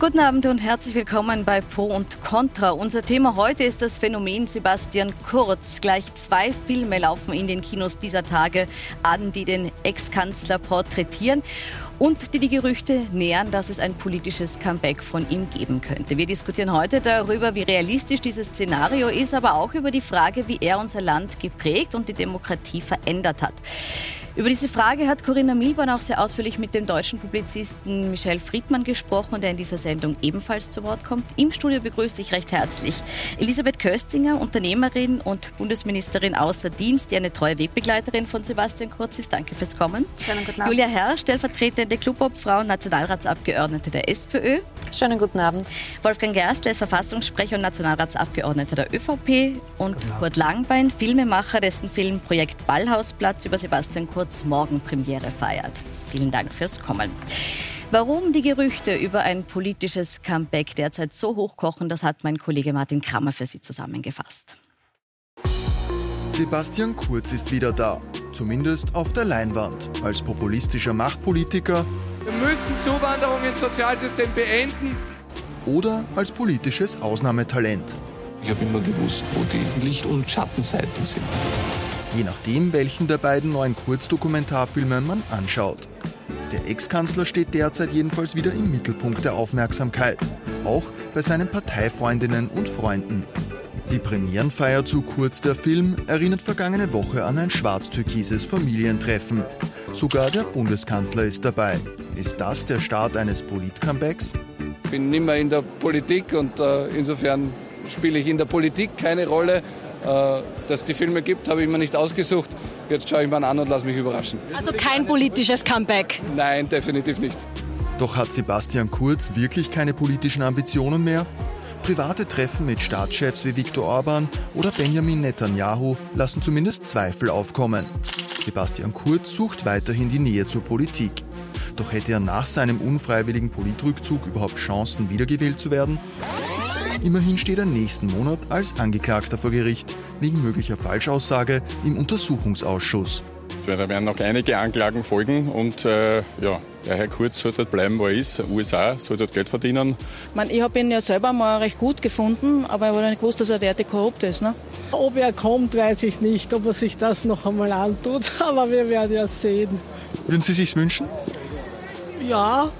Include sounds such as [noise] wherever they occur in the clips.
Guten Abend und herzlich willkommen bei Pro und Contra. Unser Thema heute ist das Phänomen Sebastian Kurz. Gleich zwei Filme laufen in den Kinos dieser Tage an, die den Ex-Kanzler porträtieren und die die Gerüchte nähern, dass es ein politisches Comeback von ihm geben könnte. Wir diskutieren heute darüber, wie realistisch dieses Szenario ist, aber auch über die Frage, wie er unser Land geprägt und die Demokratie verändert hat. Über diese Frage hat Corinna Milborn auch sehr ausführlich mit dem deutschen Publizisten Michel Friedmann gesprochen, der in dieser Sendung ebenfalls zu Wort kommt. Im Studio begrüße ich recht herzlich Elisabeth Köstinger, Unternehmerin und Bundesministerin außer Dienst, die eine treue Wegbegleiterin von Sebastian Kurz ist. Danke fürs Kommen. Schönen guten Abend. Julia Herr, stellvertretende Clubobfrau und Nationalratsabgeordnete der SPÖ. Schönen guten Abend. Wolfgang Gerstl ist Verfassungssprecher und Nationalratsabgeordneter der ÖVP. Und Kurt Langbein, Filmemacher, dessen Film Projekt Ballhausplatz über Sebastian Kurz kurz morgen Premiere feiert. Vielen Dank fürs Kommen. Warum die Gerüchte über ein politisches Comeback derzeit so hochkochen, das hat mein Kollege Martin Kramer für Sie zusammengefasst. Sebastian Kurz ist wieder da, zumindest auf der Leinwand, als populistischer Machtpolitiker. Wir müssen Zuwanderung ins Sozialsystem beenden. Oder als politisches Ausnahmetalent. Ich habe immer gewusst, wo die Licht- und Schattenseiten sind je nachdem, welchen der beiden neuen Kurzdokumentarfilme man anschaut. Der Ex-Kanzler steht derzeit jedenfalls wieder im Mittelpunkt der Aufmerksamkeit, auch bei seinen Parteifreundinnen und Freunden. Die Premierenfeier zu Kurz der Film erinnert vergangene Woche an ein schwarz-türkises Familientreffen. Sogar der Bundeskanzler ist dabei. Ist das der Start eines Polit-Comebacks? Ich bin nicht mehr in der Politik und äh, insofern spiele ich in der Politik keine Rolle. Äh, dass es die Filme gibt, habe ich mir nicht ausgesucht. Jetzt schaue ich mir an und lasse mich überraschen. Also kein politisches Comeback? Nein, definitiv nicht. Doch hat Sebastian Kurz wirklich keine politischen Ambitionen mehr? Private Treffen mit Staatschefs wie Viktor Orban oder Benjamin Netanyahu lassen zumindest Zweifel aufkommen. Sebastian Kurz sucht weiterhin die Nähe zur Politik. Doch hätte er nach seinem unfreiwilligen Politrückzug überhaupt Chancen, wiedergewählt zu werden? Immerhin steht er nächsten Monat als Angeklagter vor Gericht wegen möglicher Falschaussage im Untersuchungsausschuss. Da werden noch einige Anklagen folgen und äh, ja, der Herr Kurz soll dort bleiben, wo er ist. USA soll dort Geld verdienen. Ich, meine, ich habe ihn ja selber mal recht gut gefunden, aber ich habe nicht gewusst, dass er derartig korrupt ist. Ne? Ob er kommt, weiß ich nicht, ob er sich das noch einmal antut, [laughs] aber wir werden ja sehen. Würden Sie sich wünschen? Ja,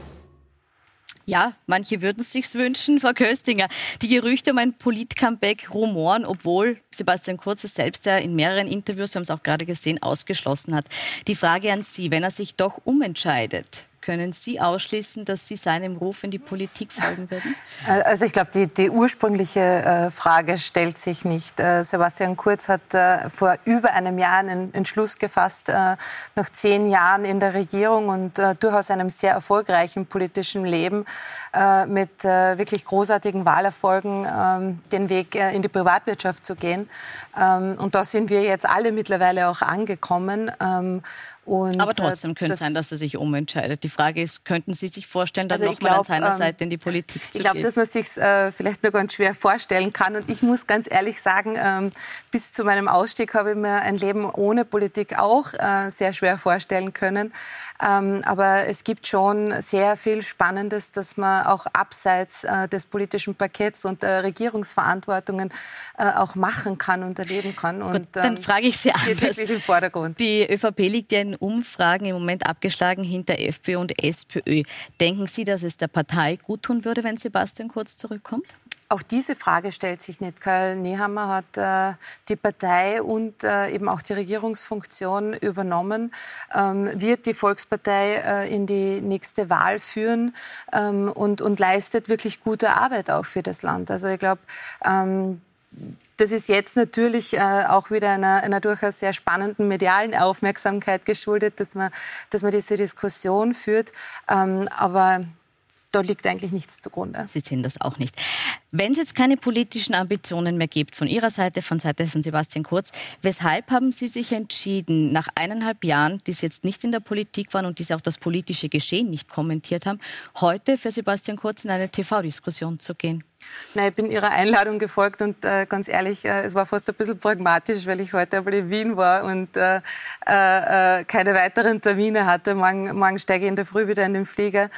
ja, manche würden es sich wünschen, Frau Köstinger. Die Gerüchte um ein Polit-Comeback rumoren, obwohl Sebastian Kurz es selbst ja in mehreren Interviews, wir haben es auch gerade gesehen, ausgeschlossen hat. Die Frage an Sie, wenn er sich doch umentscheidet, können Sie ausschließen, dass Sie seinem Ruf in die Politik folgen würden? Also ich glaube, die, die, ursprüngliche äh, Frage stellt sich nicht. Äh, Sebastian Kurz hat äh, vor über einem Jahr einen Entschluss gefasst, nach zehn Jahren in der Regierung und durchaus einem sehr erfolgreichen politischen Leben mit wirklich großartigen Wahlerfolgen ähm, den Weg in die Privatwirtschaft zu gehen. Ähm, und da sind wir jetzt alle mittlerweile auch angekommen. Und Aber trotzdem könnte es sein, dass er sich umentscheidet. Die Frage ist, könnten Sie sich vorstellen, dann also nochmal an seiner ähm, Seite in die Politik zu ich glaub, gehen? Ich glaube, dass man sich äh, vielleicht nur ganz schwer vorstellen kann. Und ich muss ganz ehrlich sagen, ähm, bis zu meinem Ausstieg habe ich mir ein Leben ohne Politik auch äh, sehr schwer vorstellen können. Ähm, aber es gibt schon sehr viel Spannendes, das man auch abseits äh, des politischen Pakets und der Regierungsverantwortungen äh, auch machen kann und erleben kann. Und, Gut, dann ähm, frage ich Sie anders. Im Vordergrund. Die ÖVP liegt ja in Umfragen im Moment abgeschlagen hinter FPÖ und SPÖ. Denken Sie, dass es der Partei gut tun würde, wenn Sebastian Kurz zurückkommt? Auch diese Frage stellt sich nicht. Karl Nehammer hat äh, die Partei und äh, eben auch die Regierungsfunktion übernommen, ähm, wird die Volkspartei äh, in die nächste Wahl führen ähm, und, und leistet wirklich gute Arbeit auch für das Land. Also ich glaube, ähm, das ist jetzt natürlich äh, auch wieder einer, einer, durchaus sehr spannenden medialen Aufmerksamkeit geschuldet, dass man, dass man diese Diskussion führt. Ähm, aber da liegt eigentlich nichts zugrunde. Sie sehen das auch nicht. Wenn es jetzt keine politischen Ambitionen mehr gibt, von Ihrer Seite, von Seite von Sebastian Kurz, weshalb haben Sie sich entschieden, nach eineinhalb Jahren, die Sie jetzt nicht in der Politik waren und die Sie auch das politische Geschehen nicht kommentiert haben, heute für Sebastian Kurz in eine TV-Diskussion zu gehen? Nein, ich bin Ihrer Einladung gefolgt und äh, ganz ehrlich, äh, es war fast ein bisschen pragmatisch, weil ich heute einmal in Wien war und äh, äh, äh, keine weiteren Termine hatte. Morgen, morgen steige ich in der Früh wieder in den Flieger.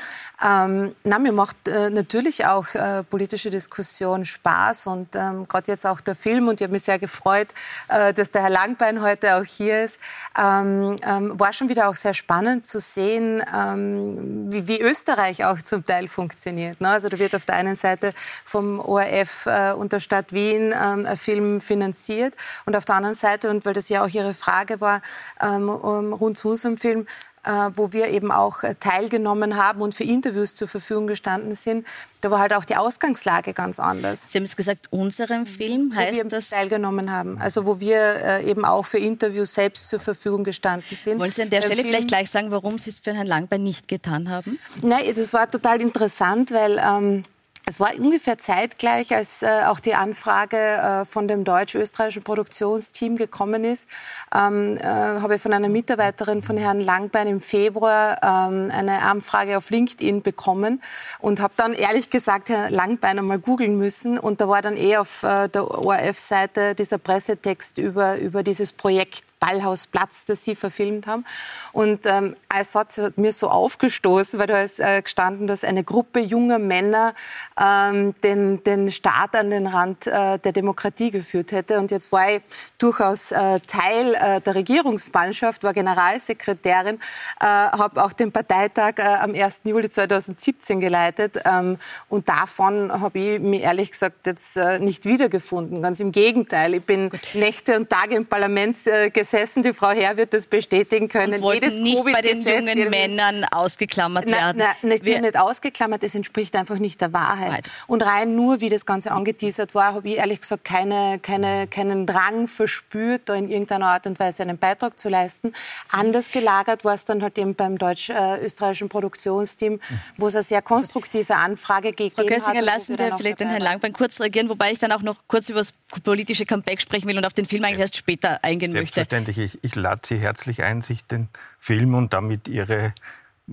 Ähm, na, mir macht äh, natürlich auch politische Diskussion Spaß und ähm, gerade jetzt auch der Film und ich habe mich sehr gefreut, dass der Herr Langbein heute auch hier ist. Ähm, ähm, war schon wieder auch sehr spannend zu sehen, ähm, wie, wie, Österreich auch zum Teil funktioniert. Ne? Also da wird auf der einen Seite vom ORF äh, und der Stadt Wien ähm, ein Film finanziert. Und auf der anderen Seite, und weil das ja auch Ihre Frage war, ähm, rund zu unserem Film, äh, wo wir eben auch äh, teilgenommen haben und für Interviews zur Verfügung gestanden sind, da war halt auch die Ausgangslage ganz anders. Sie haben es gesagt, unserem Film heißt wo wir das? teilgenommen haben. Also wo wir äh, eben auch für Interviews selbst zur Verfügung gestanden sind. Wollen Sie an der Stelle Film vielleicht gleich sagen, warum Sie es für Herrn Langbein nicht getan haben? Nein, das war total interessant, weil ähm, es war ungefähr zeitgleich, als äh, auch die Anfrage äh, von dem deutsch-österreichischen Produktionsteam gekommen ist, ähm, äh, habe ich von einer Mitarbeiterin von Herrn Langbein im Februar ähm, eine Anfrage auf LinkedIn bekommen und habe dann ehrlich gesagt Herrn Langbein einmal googeln müssen und da war dann eh auf äh, der ORF-Seite dieser Pressetext über, über dieses Projekt Ballhausplatz, das Sie verfilmt haben. Und ähm, ein Satz hat mir so aufgestoßen, weil da ist äh, gestanden, dass eine Gruppe junger Männer ähm, den, den Staat an den Rand äh, der Demokratie geführt hätte. Und jetzt war ich durchaus äh, Teil äh, der Regierungsmannschaft, war Generalsekretärin, äh, habe auch den Parteitag äh, am 1. Juli 2017 geleitet. Ähm, und davon habe ich mich ehrlich gesagt jetzt äh, nicht wiedergefunden. Ganz im Gegenteil. Ich bin Gut. Nächte und Tage im Parlament äh, gesessen gesessen, die Frau Herr wird das bestätigen können. Und Jedes nicht bei den jungen Männern ausgeklammert werden. Nein, nicht, Wir, nicht ausgeklammert, es entspricht einfach nicht der Wahrheit. Right. Und rein nur, wie das Ganze angeteasert war, habe ich ehrlich gesagt keine, keine, keinen Drang verspürt, da in irgendeiner Art und Weise einen Beitrag zu leisten. Anders gelagert war es dann halt eben beim deutsch-österreichischen Produktionsteam, wo es eine sehr konstruktive Anfrage gegeben Frau Kössinger, hat. lassen wir vielleicht den Herrn Langbein kurz reagieren, wobei ich dann auch noch kurz über das politische Comeback sprechen will und auf den Film eigentlich erst später eingehen möchte selbstverständlich. Ich, ich lade Sie herzlich ein, sich den Film und damit Ihre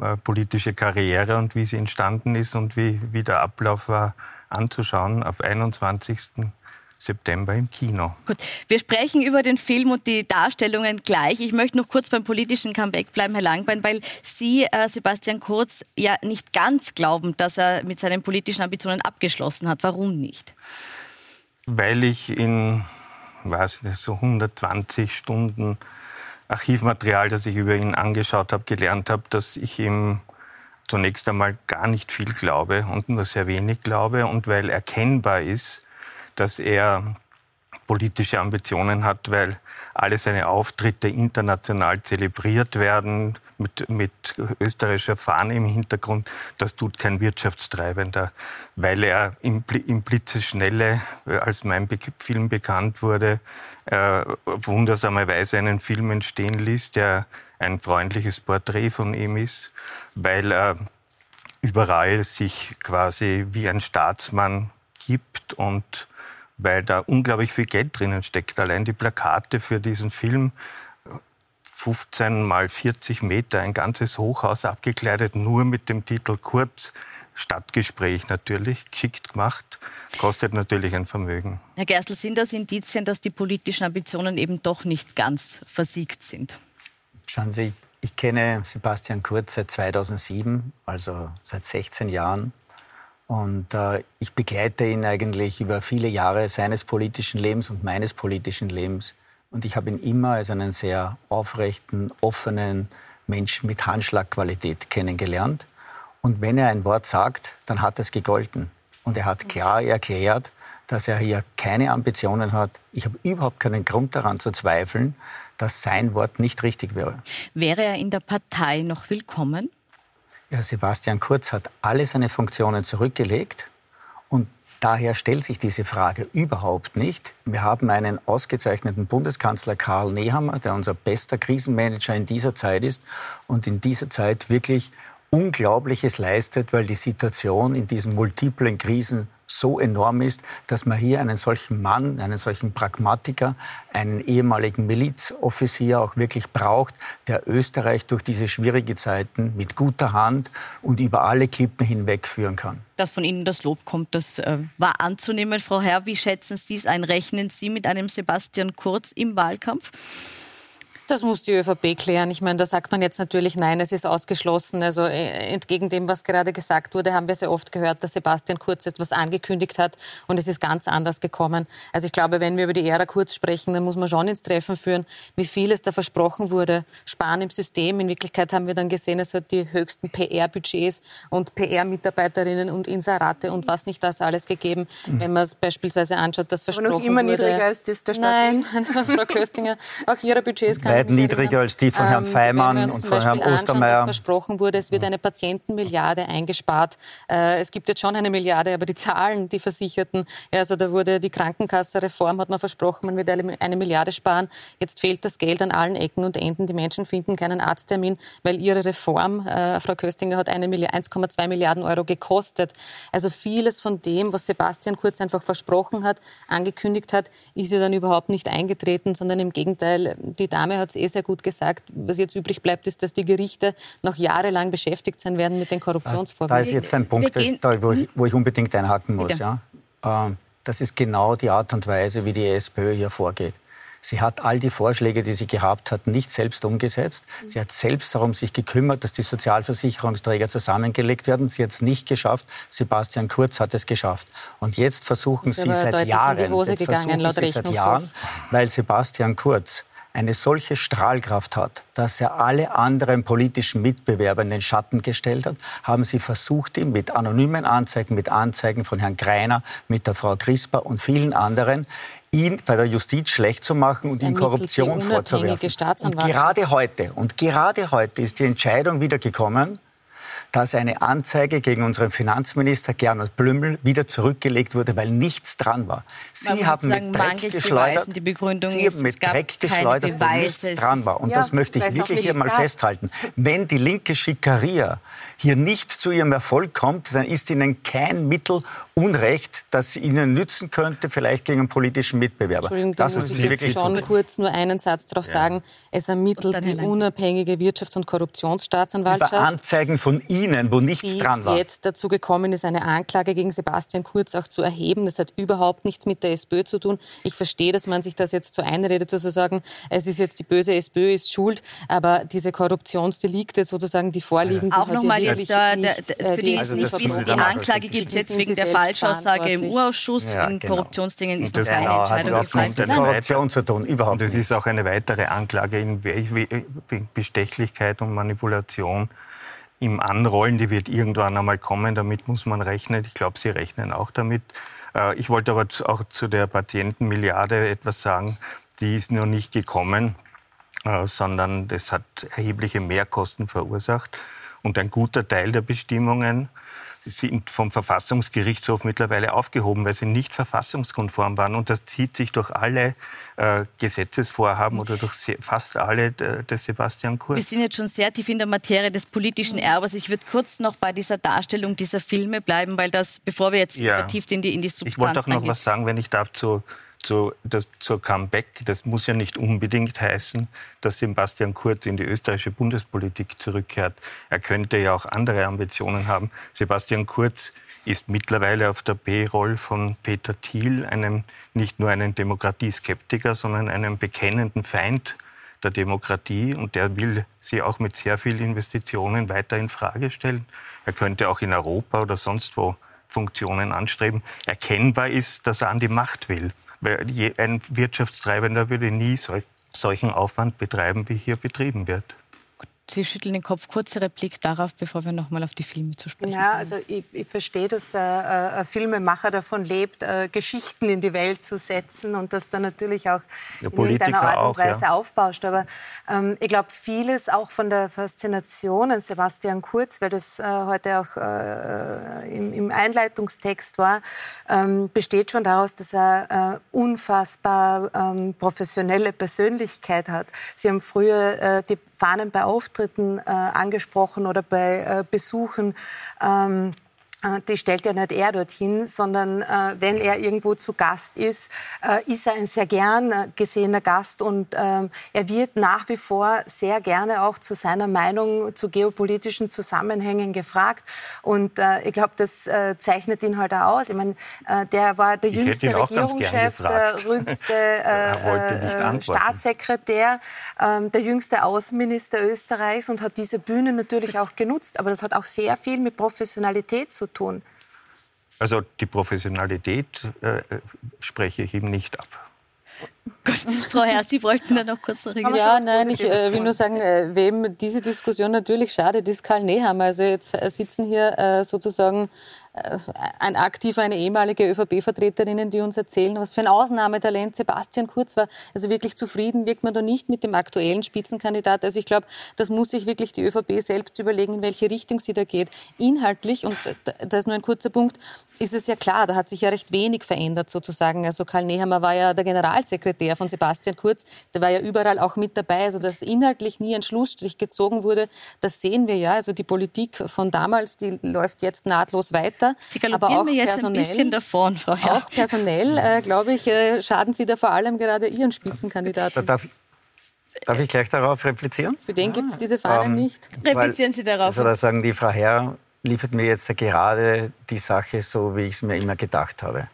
äh, politische Karriere und wie sie entstanden ist und wie, wie der Ablauf war, anzuschauen auf 21. September im Kino. Gut, wir sprechen über den Film und die Darstellungen gleich. Ich möchte noch kurz beim politischen Comeback bleiben, Herr Langbein, weil Sie, äh, Sebastian Kurz, ja nicht ganz glauben, dass er mit seinen politischen Ambitionen abgeschlossen hat. Warum nicht? Weil ich in weiß nicht, so 120 Stunden Archivmaterial, das ich über ihn angeschaut habe, gelernt habe, dass ich ihm zunächst einmal gar nicht viel glaube und nur sehr wenig glaube. Und weil erkennbar ist, dass er politische Ambitionen hat, weil alle seine Auftritte international zelebriert werden, mit, mit österreichischer Fahne im Hintergrund. Das tut kein Wirtschaftstreibender, weil er im, im Blitzeschnelle, äh, als mein Film bekannt wurde, äh, wundersamerweise einen Film entstehen ließ, der ein freundliches Porträt von ihm ist, weil er überall sich quasi wie ein Staatsmann gibt und weil da unglaublich viel Geld drinnen steckt. Allein die Plakate für diesen Film 15 mal 40 Meter, ein ganzes Hochhaus abgekleidet, nur mit dem Titel Kurz. Stadtgespräch natürlich, geschickt gemacht, kostet natürlich ein Vermögen. Herr Gerstl, sind das Indizien, dass die politischen Ambitionen eben doch nicht ganz versiegt sind? Schauen Sie, ich kenne Sebastian Kurz seit 2007, also seit 16 Jahren. Und äh, ich begleite ihn eigentlich über viele Jahre seines politischen Lebens und meines politischen Lebens. Und ich habe ihn immer als einen sehr aufrechten, offenen Menschen mit Handschlagqualität kennengelernt. Und wenn er ein Wort sagt, dann hat es gegolten. Und er hat klar erklärt, dass er hier keine Ambitionen hat. Ich habe überhaupt keinen Grund daran zu zweifeln, dass sein Wort nicht richtig wäre. Wäre er in der Partei noch willkommen? Ja, Sebastian Kurz hat alle seine Funktionen zurückgelegt daher stellt sich diese Frage überhaupt nicht. Wir haben einen ausgezeichneten Bundeskanzler Karl Nehammer, der unser bester Krisenmanager in dieser Zeit ist und in dieser Zeit wirklich Unglaubliches leistet, weil die Situation in diesen multiplen Krisen so enorm ist, dass man hier einen solchen Mann, einen solchen Pragmatiker, einen ehemaligen Milizoffizier auch wirklich braucht, der Österreich durch diese schwierigen Zeiten mit guter Hand und über alle Klippen hinweg führen kann. Dass von Ihnen das Lob kommt, das äh, war anzunehmen. Frau Herr, wie schätzen Sie es ein? Rechnen Sie mit einem Sebastian Kurz im Wahlkampf? Das muss die ÖVP klären. Ich meine, da sagt man jetzt natürlich, nein, es ist ausgeschlossen. Also äh, entgegen dem, was gerade gesagt wurde, haben wir sehr oft gehört, dass Sebastian Kurz etwas angekündigt hat und es ist ganz anders gekommen. Also ich glaube, wenn wir über die Ära Kurz sprechen, dann muss man schon ins Treffen führen, wie viel es da versprochen wurde. Sparen im System. In Wirklichkeit haben wir dann gesehen, es hat die höchsten PR-Budgets und PR-Mitarbeiterinnen und Inserate und was nicht das alles gegeben. Mhm. Wenn man es beispielsweise anschaut, das versprochen wurde. immer niedriger als das der Stadt. Nein, [laughs] Frau Köstinger, auch Ihre Budgets kann weit niedriger als die von Herrn ähm, Feimann und von Herrn Ostermeier. versprochen wurde, es wird eine Patientenmilliarde eingespart. Äh, es gibt jetzt schon eine Milliarde, aber die Zahlen, die Versicherten, also da wurde die Krankenkassereform, hat man versprochen, man wird eine Milliarde sparen. Jetzt fehlt das Geld an allen Ecken und Enden. Die Menschen finden keinen Arzttermin, weil ihre Reform, äh, Frau Köstinger, hat 1,2 Milliarden Euro gekostet. Also vieles von dem, was Sebastian Kurz einfach versprochen hat, angekündigt hat, ist ja dann überhaupt nicht eingetreten, sondern im Gegenteil, die Dame hat hat es eh sehr gut gesagt. Was jetzt übrig bleibt, ist, dass die Gerichte noch jahrelang beschäftigt sein werden mit den Korruptionsvorwürfen. Da ist jetzt ein Punkt, das, da, wo, ich, wo, ich, unbedingt einhaken muss. Ja? Ähm, das ist genau die Art und Weise, wie die SPÖ hier vorgeht. Sie hat all die Vorschläge, die sie gehabt hat, nicht selbst umgesetzt. Sie hat selbst darum sich gekümmert, dass die Sozialversicherungsträger zusammengelegt werden. Sie hat es nicht geschafft. Sebastian Kurz hat es geschafft. Und jetzt versuchen sie seit Jahren, gegangen, sie seit Jahren, weil Sebastian Kurz eine solche Strahlkraft hat, dass er alle anderen politischen Mitbewerber in den Schatten gestellt hat, haben sie versucht, ihn mit anonymen Anzeigen, mit Anzeigen von Herrn Greiner, mit der Frau Crisper und vielen anderen ihn bei der Justiz schlecht zu machen und ihm Korruption vorzuwerfen. Und gerade heute, und gerade heute ist die Entscheidung wieder gekommen, dass eine Anzeige gegen unseren Finanzminister Gernot Blümel wieder zurückgelegt wurde, weil nichts dran war. Sie haben mit Dreck geschleudert. Die Begründung Sie haben mit Dreck geschleudert, wo nichts dran war. Und ja, das möchte ich wirklich hier mal festhalten. Wenn die linke Schikaria hier nicht zu ihrem Erfolg kommt, dann ist ihnen kein Mittel Unrecht, das ihnen nützen könnte, vielleicht gegen einen politischen Mitbewerber. Entschuldigung, das muss ich jetzt schon kurz nur einen Satz darauf ja. sagen. Es ermittelt die unabhängige Wirtschafts- und Korruptionsstaatsanwaltschaft. Über Anzeigen von Ihnen, wo nichts die dran war. jetzt dazu gekommen ist, eine Anklage gegen Sebastian Kurz auch zu erheben. Das hat überhaupt nichts mit der SPÖ zu tun. Ich verstehe, dass man sich das jetzt so einredet, sozusagen, es ist jetzt die böse SPÖ ist schuld, aber diese Korruptionsdelikte sozusagen, die vorliegen, ja. die auch nochmal der, der, für die, also die, die Anklage gibt es jetzt wegen der Falschaussage im Urausschuss. Ja, in genau. Korruptionsdingen ist noch keine genau, Entscheidung gefallen. mit Korruption zu tun, überhaupt Und es ist auch eine weitere Anklage in Bestechlichkeit und Manipulation im Anrollen, die wird irgendwann einmal kommen, damit muss man rechnen. Ich glaube, Sie rechnen auch damit. Äh, ich wollte aber auch zu der Patientenmilliarde etwas sagen. Die ist noch nicht gekommen, äh, sondern das hat erhebliche Mehrkosten verursacht. Und ein guter Teil der Bestimmungen sind vom Verfassungsgerichtshof mittlerweile aufgehoben, weil sie nicht verfassungskonform waren. Und das zieht sich durch alle äh, Gesetzesvorhaben oder durch fast alle äh, des Sebastian Kurz. Wir sind jetzt schon sehr tief in der Materie des politischen Erbes. Ich würde kurz noch bei dieser Darstellung dieser Filme bleiben, weil das, bevor wir jetzt ja. vertieft in die, in die Substanz Ich wollte auch noch was sagen, wenn ich darf, zu zu, das, zur Comeback. Das muss ja nicht unbedingt heißen, dass Sebastian Kurz in die österreichische Bundespolitik zurückkehrt. Er könnte ja auch andere Ambitionen haben. Sebastian Kurz ist mittlerweile auf der B-Roll von Peter Thiel, einem nicht nur einen Demokratieskeptiker, sondern einem bekennenden Feind der Demokratie und der will sie auch mit sehr vielen Investitionen weiter in Frage stellen. Er könnte auch in Europa oder sonst wo Funktionen anstreben. Erkennbar ist, dass er an die Macht will. Ein Wirtschaftstreibender würde nie solchen Aufwand betreiben, wie hier betrieben wird. Sie schütteln den Kopf. Kurze Replik darauf, bevor wir noch mal auf die Filme zu sprechen kommen. Ja, also ich, ich verstehe, dass äh, ein Filmemacher davon lebt, äh, Geschichten in die Welt zu setzen und das dann natürlich auch ja, in irgendeiner Art und Weise ja. aufbauscht. Aber ähm, ich glaube, vieles auch von der Faszination an Sebastian Kurz, weil das äh, heute auch äh, im, im, Einleitungstext war, ähm, besteht schon daraus, dass er äh, unfassbar ähm, professionelle Persönlichkeit hat. Sie haben früher äh, die Fahnen bei Auftritten Auftritten äh, angesprochen oder bei äh, Besuchen. Ähm, äh, die stellt ja nicht er dorthin, sondern äh, wenn er irgendwo zu Gast ist, äh, ist er ein sehr gern äh, gesehener Gast und ähm, er wird nach wie vor sehr gerne auch zu seiner Meinung zu geopolitischen Zusammenhängen gefragt. Und äh, ich glaube, das äh, zeichnet ihn halt auch aus. Ich meine, der war der ich jüngste Regierungschef, der jüngste [laughs] Staatssekretär, ähm, der jüngste Außenminister Österreichs und hat diese Bühne natürlich auch genutzt, aber das hat auch sehr viel mit Professionalität zu tun? Also die Professionalität äh, spreche ich ihm nicht ab. Frau Herr, Sie wollten da noch kurz reagieren. Ja, nein, ich äh, will nur sagen, äh, wem diese Diskussion natürlich schadet, ist Karl Nehammer. Also jetzt äh, sitzen hier äh, sozusagen äh, ein aktiver, eine ehemalige ÖVP-Vertreterinnen, die uns erzählen, was für ein Ausnahmetalent Sebastian Kurz war. Also wirklich zufrieden wirkt man da nicht mit dem aktuellen Spitzenkandidat. Also ich glaube, das muss sich wirklich die ÖVP selbst überlegen, in welche Richtung sie da geht. Inhaltlich, und da ist nur ein kurzer Punkt, ist es ja klar, da hat sich ja recht wenig verändert sozusagen. Also Karl Nehammer war ja der Generalsekretär von Sebastian Kurz, der war ja überall auch mit dabei. Also dass inhaltlich nie ein Schlussstrich gezogen wurde, das sehen wir ja. Also die Politik von damals, die läuft jetzt nahtlos weiter. Sie aber auch mir jetzt personell, ein bisschen davon, Frau Herr. Auch personell, äh, glaube ich, äh, schaden Sie da vor allem gerade Ihren Spitzenkandidaten. Darf, darf ich gleich darauf replizieren? Für den gibt es diese Fahne ähm, nicht. Replizieren Sie darauf. Also da sagen die Frau Herr liefert mir jetzt gerade die Sache so, wie ich es mir immer gedacht habe.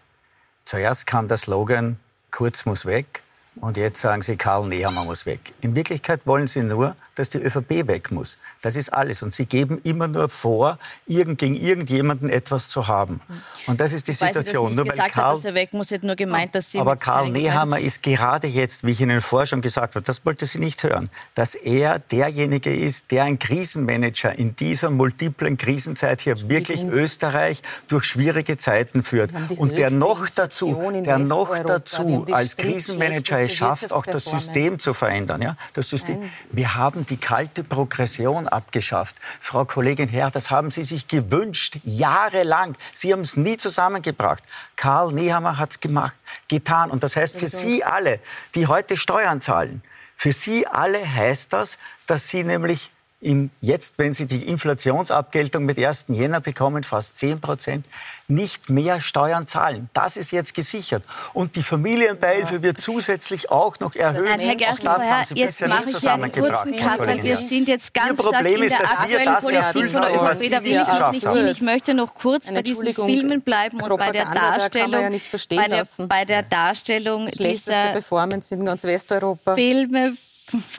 Zuerst kam der Slogan, Kurz muss weg. Und jetzt sagen Sie, Karl Nehammer muss weg. In Wirklichkeit wollen Sie nur, dass die ÖVP weg muss. Das ist alles. Und Sie geben immer nur vor, irgend, gegen irgendjemanden etwas zu haben. Und das ist die Wobei Situation. Sie das nicht nur weil Karl, hat, dass er weg muss, hätte nur gemeint, dass Sie... Aber Karl Nehammer ist gerade jetzt, wie ich Ihnen vorher schon gesagt habe, das wollte Sie nicht hören, dass er derjenige ist, der ein Krisenmanager in dieser multiplen Krisenzeit hier wirklich Österreich durch schwierige Zeiten führt. Und der noch dazu, der noch dazu als Krisenmanager es schafft, auch das System zu verändern. Ja? Das System. Wir haben die kalte Progression abgeschafft. Frau Kollegin Herr, das haben Sie sich gewünscht, jahrelang. Sie haben es nie zusammengebracht. Karl Nehammer hat es gemacht, getan. Und das heißt für Sie alle, die heute Steuern zahlen, für Sie alle heißt das, dass Sie nämlich in jetzt, wenn Sie die Inflationsabgeltung mit 1. Jänner bekommen, fast 10 Prozent, nicht mehr Steuern zahlen. Das ist jetzt gesichert. Und die Familienbeihilfe wird zusätzlich auch noch erhöht. Nein, Herr Gerstl, auch das haben Sie jetzt mache ich einen kurzen Cut, weil wir sind jetzt ganz stark in der aktuellen Politik von der ÖVP. Da will ich auch nicht hin. Ich möchte noch kurz bei diesen Filmen bleiben und bei der Darstellung, ja bei, der, bei der Darstellung dieser Performance in ganz Westeuropa. Filme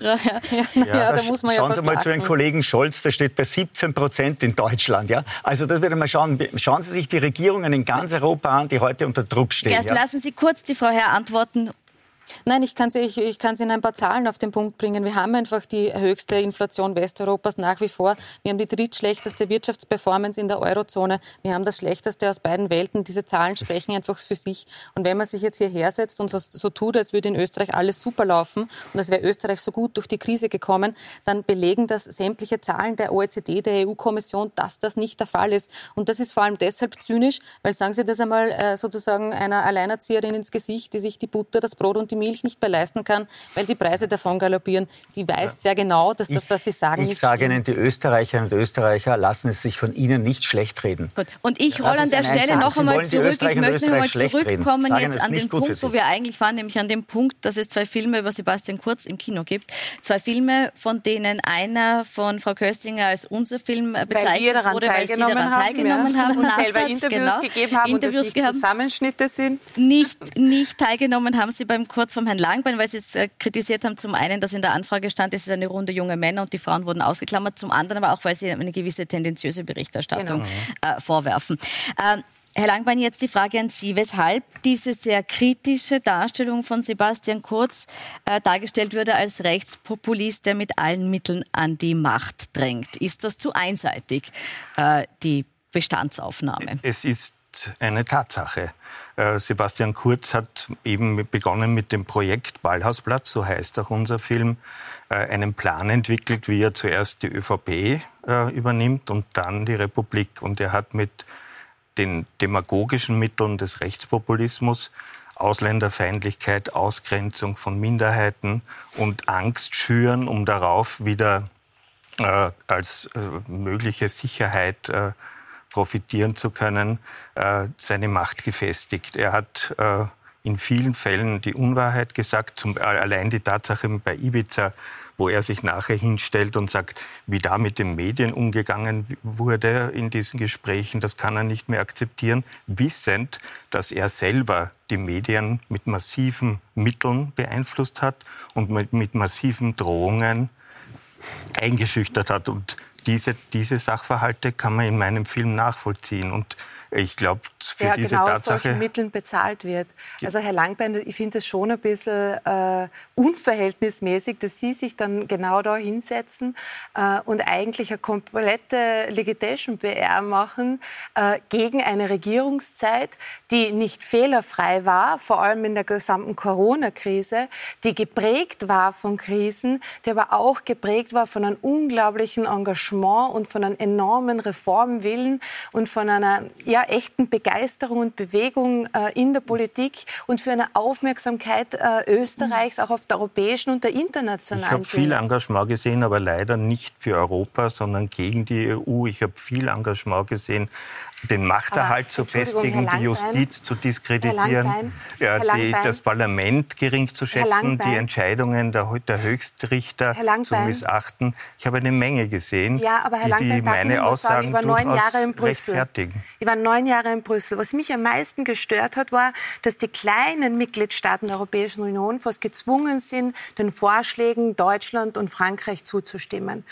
ja, ja, da muss man ja Schauen Sie mal zu Ihren Kollegen Scholz, der steht bei 17 Prozent in Deutschland. Ja? Also das würde man schauen. Schauen Sie sich die Regierungen in ganz Europa an, die heute unter Druck stehen. Erst ja? lassen Sie kurz die Frau Herr antworten Nein, ich kann es ich, ich in ein paar Zahlen auf den Punkt bringen. Wir haben einfach die höchste Inflation Westeuropas nach wie vor. Wir haben die drittschlechteste Wirtschaftsperformance in der Eurozone. Wir haben das schlechteste aus beiden Welten. Diese Zahlen sprechen einfach für sich. Und wenn man sich jetzt hierher setzt und so, so tut, als würde in Österreich alles super laufen und als wäre Österreich so gut durch die Krise gekommen, dann belegen das sämtliche Zahlen der OECD, der EU-Kommission, dass das nicht der Fall ist. Und das ist vor allem deshalb zynisch, weil sagen Sie das einmal äh, sozusagen einer Alleinerzieherin ins Gesicht, die sich die Butter, das Brot und die die Milch nicht mehr leisten kann, weil die Preise davon galoppieren. Die weiß ja. sehr genau, dass das, was Sie sagen, ich nicht sage stimmt. Ihnen, die Österreicherinnen und Österreicher lassen es sich von Ihnen nicht schlecht reden. Gut. Und ich rolle an der Stelle noch einmal zurück. Ich möchte noch einmal zurückkommen jetzt an den Punkt, wo wir eigentlich waren, nämlich an dem Punkt, dass es zwei Filme über Sebastian Kurz im Kino gibt. Zwei Filme, von denen einer von Frau Köstinger als unser Film bezeichnet weil wurde, weil sie daran teilgenommen haben. Und [laughs] selber Interviews genau, gegeben haben Interviews und das nicht Zusammenschnitte sind. Nicht, nicht teilgenommen haben sie beim Kurz vom Herrn Langbein, weil Sie es äh, kritisiert haben, zum einen, dass in der Anfrage stand, es ist eine Runde junge Männer und die Frauen wurden ausgeklammert, zum anderen aber auch, weil Sie eine gewisse tendenziöse Berichterstattung genau. äh, vorwerfen. Äh, Herr Langbein, jetzt die Frage an Sie. Weshalb diese sehr kritische Darstellung von Sebastian Kurz äh, dargestellt würde als Rechtspopulist, der mit allen Mitteln an die Macht drängt? Ist das zu einseitig, äh, die Bestandsaufnahme? Es ist eine Tatsache. Äh, Sebastian Kurz hat eben begonnen mit dem Projekt Ballhausplatz, so heißt auch unser Film, äh, einen Plan entwickelt, wie er zuerst die ÖVP äh, übernimmt und dann die Republik. Und er hat mit den demagogischen Mitteln des Rechtspopulismus Ausländerfeindlichkeit, Ausgrenzung von Minderheiten und Angst schüren, um darauf wieder äh, als äh, mögliche Sicherheit äh, profitieren zu können, äh, seine Macht gefestigt. Er hat äh, in vielen Fällen die Unwahrheit gesagt, zum, allein die Tatsache bei Ibiza wo er sich nachher hinstellt und sagt, wie da mit den Medien umgegangen wurde in diesen Gesprächen, das kann er nicht mehr akzeptieren, wissend, dass er selber die Medien mit massiven Mitteln beeinflusst hat und mit, mit massiven Drohungen eingeschüchtert hat. Und diese, diese Sachverhalte kann man in meinem Film nachvollziehen. Und ich glaube, für ja, diese genau Tatsache. solchen Mitteln bezahlt wird. Also Herr Langbein, ich finde es schon ein bisschen äh, unverhältnismäßig, dass Sie sich dann genau da hinsetzen äh, und eigentlich eine komplette Legitation-PR machen äh, gegen eine Regierungszeit, die nicht fehlerfrei war, vor allem in der gesamten Corona-Krise, die geprägt war von Krisen, die aber auch geprägt war von einem unglaublichen Engagement und von einem enormen Reformwillen und von einer ja, echten Begeisterung und Bewegung äh, in der Politik und für eine Aufmerksamkeit äh, Österreichs auch auf der europäischen und der internationalen Ich habe viel Engagement gesehen, aber leider nicht für Europa, sondern gegen die EU. Ich habe viel Engagement gesehen den Machterhalt zu festigen, die Justiz zu diskreditieren, ja, die, das Parlament gering zu schätzen, die Entscheidungen der, der Höchstrichter zu missachten. Ich habe eine Menge gesehen, ja, aber Herr die, die meine Aussagen sagen, ich neun Jahre in Brüssel. rechtfertigen. Ich war neun Jahre in Brüssel. Was mich am meisten gestört hat, war, dass die kleinen Mitgliedstaaten der Europäischen Union fast gezwungen sind, den Vorschlägen Deutschland und Frankreich zuzustimmen.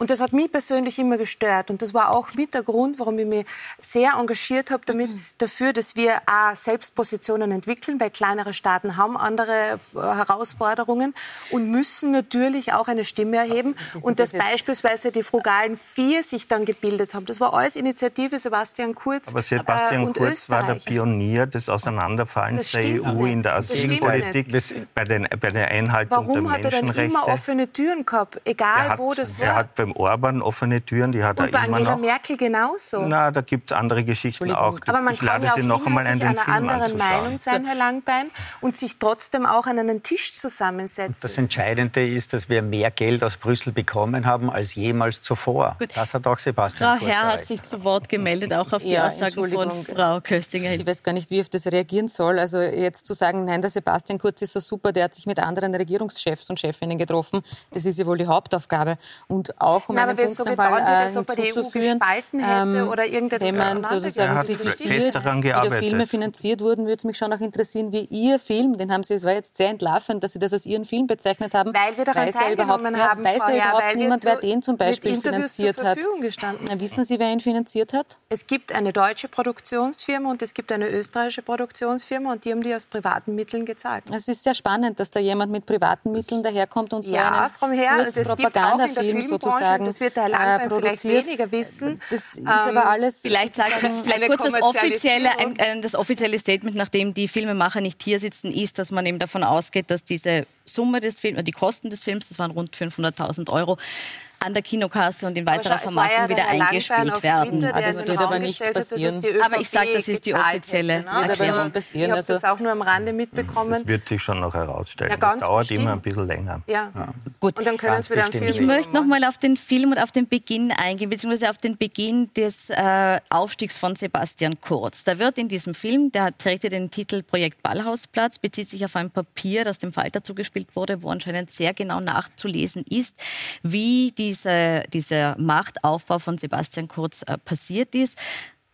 Und das hat mich persönlich immer gestört. Und das war auch mit der Grund, warum ich mich sehr engagiert habe damit, dafür, dass wir A, Selbstpositionen entwickeln, weil kleinere Staaten haben andere Herausforderungen und müssen natürlich auch eine Stimme erheben. Das und dass beispielsweise die frugalen Vier sich dann gebildet haben. Das war alles Initiative Sebastian Kurz Aber Sebastian äh, und Kurz Österreich. war der Pionier des Auseinanderfallens der EU in der Asylpolitik, bei, den, bei der Einhaltung Warum der hat er Menschenrechte. dann immer offene Türen gehabt, egal hat, wo das war? Beim Orban offene Türen, die hat und er bei immer Angela noch. Merkel genauso. Na, da gibt es andere Geschichten auch. Aber man ich kann lade ja Sie auch noch einmal ein, den einer Film anderen. Meinung sein, Herr Langbein, und sich trotzdem auch an einen Tisch zusammensetzen. Das Entscheidende ist, dass wir mehr Geld aus Brüssel bekommen haben als jemals zuvor. Gut. Das hat auch Sebastian Frau Kurz Herr hat sich zu Wort gemeldet, auch auf die Ja, Aussagen von. Frau Köstinger. Ich weiß gar nicht, wie ich auf das reagieren soll. Also jetzt zu sagen, nein, der Sebastian Kurz ist so super, der hat sich mit anderen Regierungschefs und Chefinnen getroffen, das ist ja wohl die Hauptaufgabe. Und auch um Na, aber einen Punkt so nochmal getan wird, äh, als ob die EU hinzuzuführen, gespalten hätte ähm, oder irgendetwas wenn man sozusagen Er kritisiert, wie der. Filme finanziert wurden, würde es mich schon auch interessieren, wie Ihr Film, den haben Sie, es war jetzt sehr entlarvend, dass Sie das als Ihren Film bezeichnet haben. Weil wir daran weiß ja überhaupt, teilgenommen ja, haben, weiß ja überhaupt weil niemand, zu- wer den zum Beispiel finanziert zur hat. Verfügung gestanden Na, sind. wissen Sie, wer ihn finanziert hat? Es gibt eine deutsche Produktionsfirma und es gibt eine österreichische Produktionsfirma und die haben die aus privaten Mitteln gezahlt. Es ist sehr spannend, dass da jemand mit privaten Mitteln daherkommt und so Ja, einen Herr, also es gibt auch in der Propagandafilm sozusagen und das wird der Herr äh, Langbein vielleicht produziert. weniger wissen. Das ist Ähm, aber alles Vielleicht sagen vielleicht kurz das offizielle, ein, ein, das offizielle Statement, nachdem die Filmemacher nicht hier sitzen, ist, dass man eben davon ausgeht, dass diese Summe des Films, die Kosten des Films, das waren rund 500.000 Euro, an der Kinokasse und in weiterer ja Vermarktung der wieder eingespielt werden. Twitter, der das in den wird aber nicht passieren. die Aber ich sage, das ist die offizielle hätte, ne? Das wird aber Erklärung. nicht passieren. Ich habe Also, das auch nur am Rande mitbekommen. Das wird sich schon noch herausstellen. Ja, das dauert bestimmt. immer ein bisschen länger. Ja. Gut. Und dann können Ganz wir wieder Ich möchte noch mal auf den Film und auf den Beginn eingehen, beziehungsweise auf den Beginn des äh, Aufstiegs von Sebastian Kurz. Da wird in diesem Film, der trägt ja den Titel Projekt Ballhausplatz, bezieht sich auf ein Papier, das dem Falter zugespielt wurde, wo anscheinend sehr genau nachzulesen ist, wie diese, dieser Machtaufbau von Sebastian Kurz äh, passiert ist.